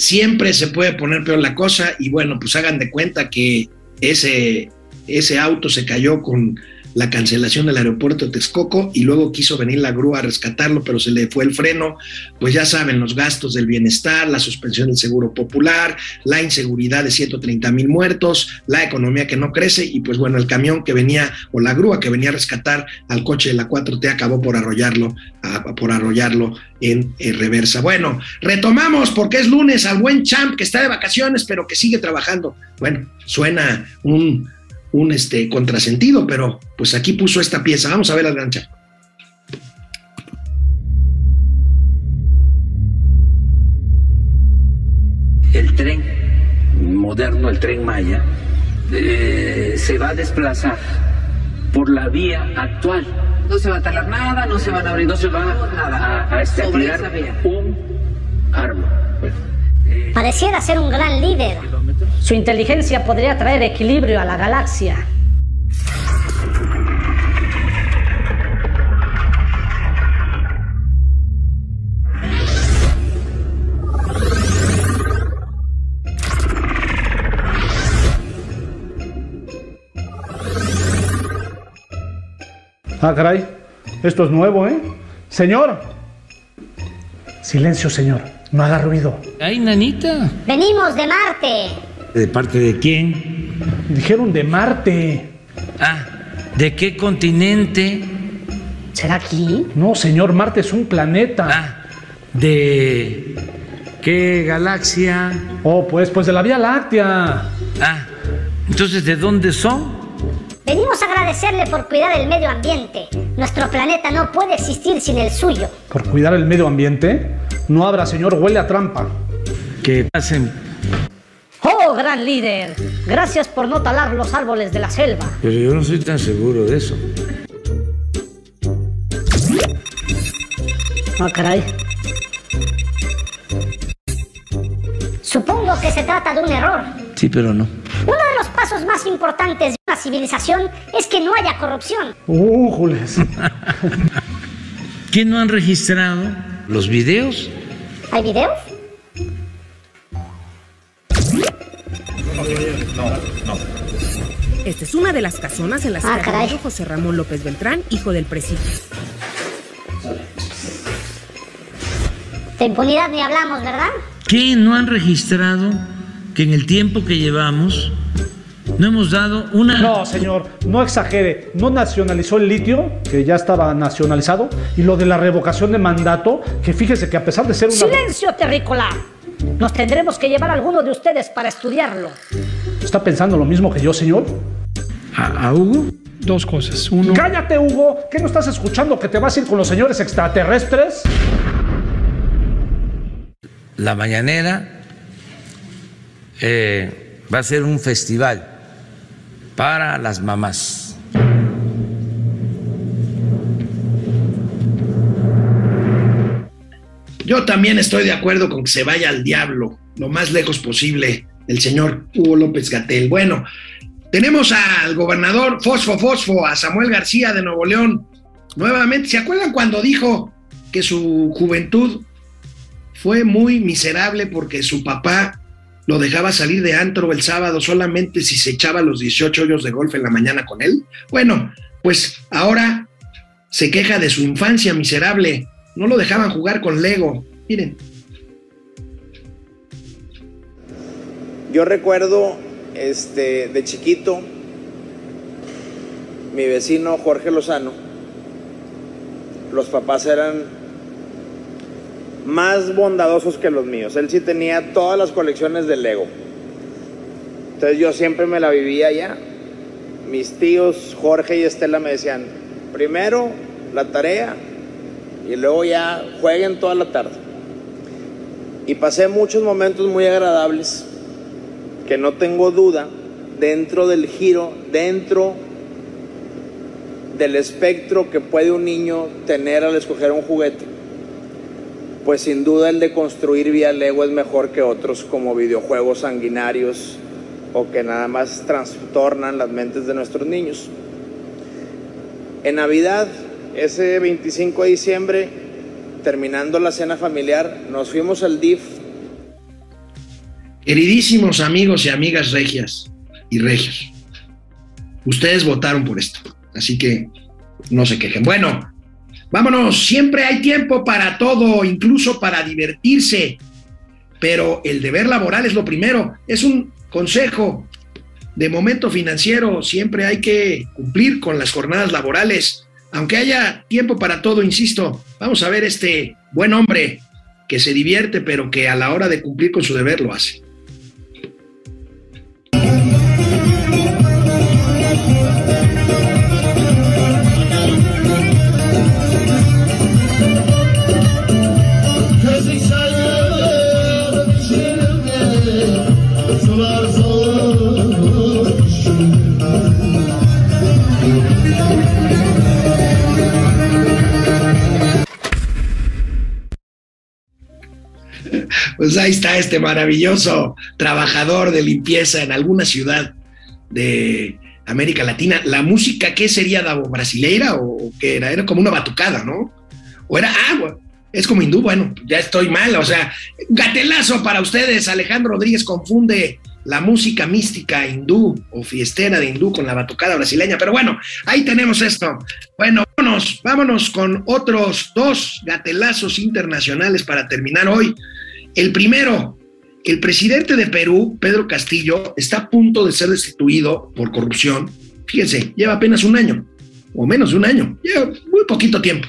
Siempre se puede poner peor la cosa y bueno, pues hagan de cuenta que ese, ese auto se cayó con la cancelación del aeropuerto de Texcoco y luego quiso venir la grúa a rescatarlo, pero se le fue el freno. Pues ya saben, los gastos del bienestar, la suspensión del seguro popular, la inseguridad de 130 mil muertos, la economía que no crece y pues bueno, el camión que venía o la grúa que venía a rescatar al coche de la 4T acabó por arrollarlo, por arrollarlo en, en, reversa. Bueno, retomamos porque es lunes al buen champ que está de vacaciones pero que sigue trabajando. Bueno, suena un un este, contrasentido, pero pues aquí puso esta pieza. Vamos a ver la gancha. El tren moderno, el tren Maya, eh, se va a desplazar por la vía actual. No se va a talar nada, no se van a abrir, no se va nada a, a estacionar un árbol. Pareciera ser un gran líder. Su inteligencia podría traer equilibrio a la galaxia. Ah, caray. Esto es nuevo, ¿eh? Señor. Silencio, señor. No haga ruido. Ay, nanita. Venimos de Marte. ¿De parte de quién? Dijeron de Marte. Ah, ¿de qué continente? ¿Será aquí? No, señor, Marte es un planeta. Ah, ¿de qué galaxia? Oh, pues, pues de la Vía Láctea. Ah, entonces, ¿de dónde son? Venimos a agradecerle por cuidar el medio ambiente. Nuestro planeta no puede existir sin el suyo. ¿Por cuidar el medio ambiente? No abra, señor, huele a trampa. Que pasen. ¡Oh, gran líder! Gracias por no talar los árboles de la selva. Pero yo no soy tan seguro de eso. Ah, caray. Supongo que se trata de un error. Sí, pero no. Uno de los pasos más importantes de una civilización es que no haya corrupción. ¡Uh, Jules! ¿Qué no han registrado? ¿Los videos? ¿Hay videos? No, no. Esta es una de las casonas en las Ah, que vivió José Ramón López Beltrán, hijo del presidente. De impunidad ni hablamos, ¿verdad? ¿Qué no han registrado que en el tiempo que llevamos no hemos dado una... No, señor, no exagere. No nacionalizó el litio, que ya estaba nacionalizado, y lo de la revocación de mandato, que fíjese que a pesar de ser una... ¡Silencio, terrícola! Nos tendremos que llevar a alguno de ustedes para estudiarlo. ¿Está pensando lo mismo que yo, señor? ¿A, a Hugo? Dos cosas. Uno, ¡Cállate, Hugo! ¿Qué no estás escuchando que te vas a ir con los señores extraterrestres? La mañanera eh, va a ser un festival para las mamás. Yo también estoy de acuerdo con que se vaya al diablo lo más lejos posible el señor Hugo López Gatel. Bueno, tenemos al gobernador Fosfo Fosfo, a Samuel García de Nuevo León. Nuevamente, ¿se acuerdan cuando dijo que su juventud fue muy miserable porque su papá lo dejaba salir de antro el sábado solamente si se echaba los 18 hoyos de golf en la mañana con él? Bueno, pues ahora se queja de su infancia miserable. No lo dejaban jugar con Lego. Miren. Yo recuerdo este, de chiquito, mi vecino Jorge Lozano, los papás eran más bondadosos que los míos. Él sí tenía todas las colecciones de Lego. Entonces yo siempre me la vivía allá. Mis tíos Jorge y Estela me decían, primero la tarea y luego ya jueguen toda la tarde. Y pasé muchos momentos muy agradables que no tengo duda dentro del giro, dentro del espectro que puede un niño tener al escoger un juguete, pues sin duda el de construir vía Lego es mejor que otros como videojuegos sanguinarios o que nada más trastornan las mentes de nuestros niños. En Navidad, ese 25 de diciembre, terminando la cena familiar, nos fuimos al DIF Queridísimos amigos y amigas regias y regios, ustedes votaron por esto, así que no se quejen. Bueno, vámonos, siempre hay tiempo para todo, incluso para divertirse, pero el deber laboral es lo primero, es un consejo. De momento financiero, siempre hay que cumplir con las jornadas laborales, aunque haya tiempo para todo, insisto, vamos a ver este buen hombre que se divierte, pero que a la hora de cumplir con su deber lo hace. Pues ahí está este maravilloso trabajador de limpieza en alguna ciudad de América Latina. La música, ¿qué sería, Davo? ¿Brasileira o qué era? Era como una batucada, ¿no? O era agua. Es como hindú, bueno, ya estoy mal, o sea, gatelazo para ustedes. Alejandro Rodríguez confunde la música mística hindú o fiestera de hindú con la batucada brasileña, pero bueno, ahí tenemos esto. Bueno, vámonos, vámonos con otros dos gatelazos internacionales para terminar hoy. El primero, el presidente de Perú, Pedro Castillo, está a punto de ser destituido por corrupción. Fíjense, lleva apenas un año, o menos de un año, lleva muy poquito tiempo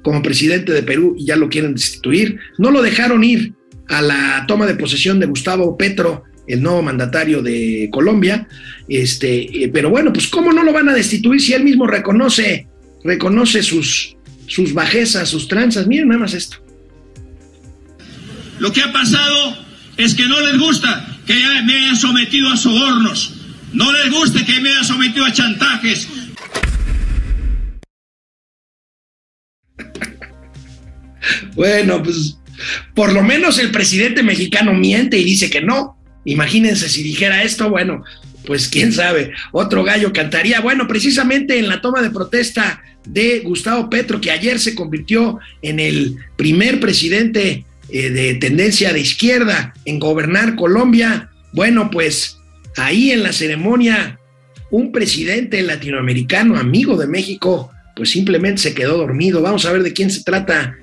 como presidente de Perú y ya lo quieren destituir. No lo dejaron ir a la toma de posesión de Gustavo Petro, el nuevo mandatario de Colombia. Este, eh, pero bueno, pues cómo no lo van a destituir si él mismo reconoce, reconoce sus, sus bajezas, sus tranzas. Miren nada más esto. Lo que ha pasado es que no les gusta que me hayan sometido a sobornos, no les gusta que me hayan sometido a chantajes. Bueno, pues por lo menos el presidente mexicano miente y dice que no. Imagínense si dijera esto, bueno, pues quién sabe, otro gallo cantaría. Bueno, precisamente en la toma de protesta de Gustavo Petro, que ayer se convirtió en el primer presidente eh, de tendencia de izquierda en gobernar Colombia, bueno, pues ahí en la ceremonia, un presidente latinoamericano, amigo de México, pues simplemente se quedó dormido. Vamos a ver de quién se trata.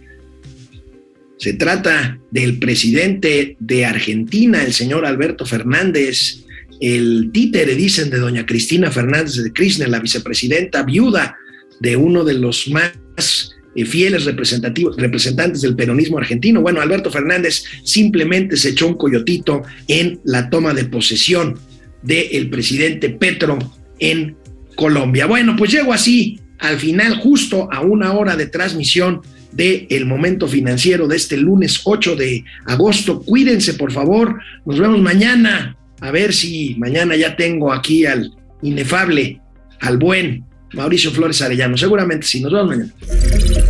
Se trata del presidente de Argentina, el señor Alberto Fernández, el títere, dicen, de doña Cristina Fernández de Kirchner, la vicepresidenta viuda de uno de los más eh, fieles representativos, representantes del peronismo argentino. Bueno, Alberto Fernández simplemente se echó un coyotito en la toma de posesión del presidente Petro en Colombia. Bueno, pues llego así al final, justo a una hora de transmisión de El Momento Financiero de este lunes 8 de agosto. Cuídense, por favor. Nos vemos mañana. A ver si mañana ya tengo aquí al inefable, al buen Mauricio Flores Arellano. Seguramente sí. Nos vemos mañana.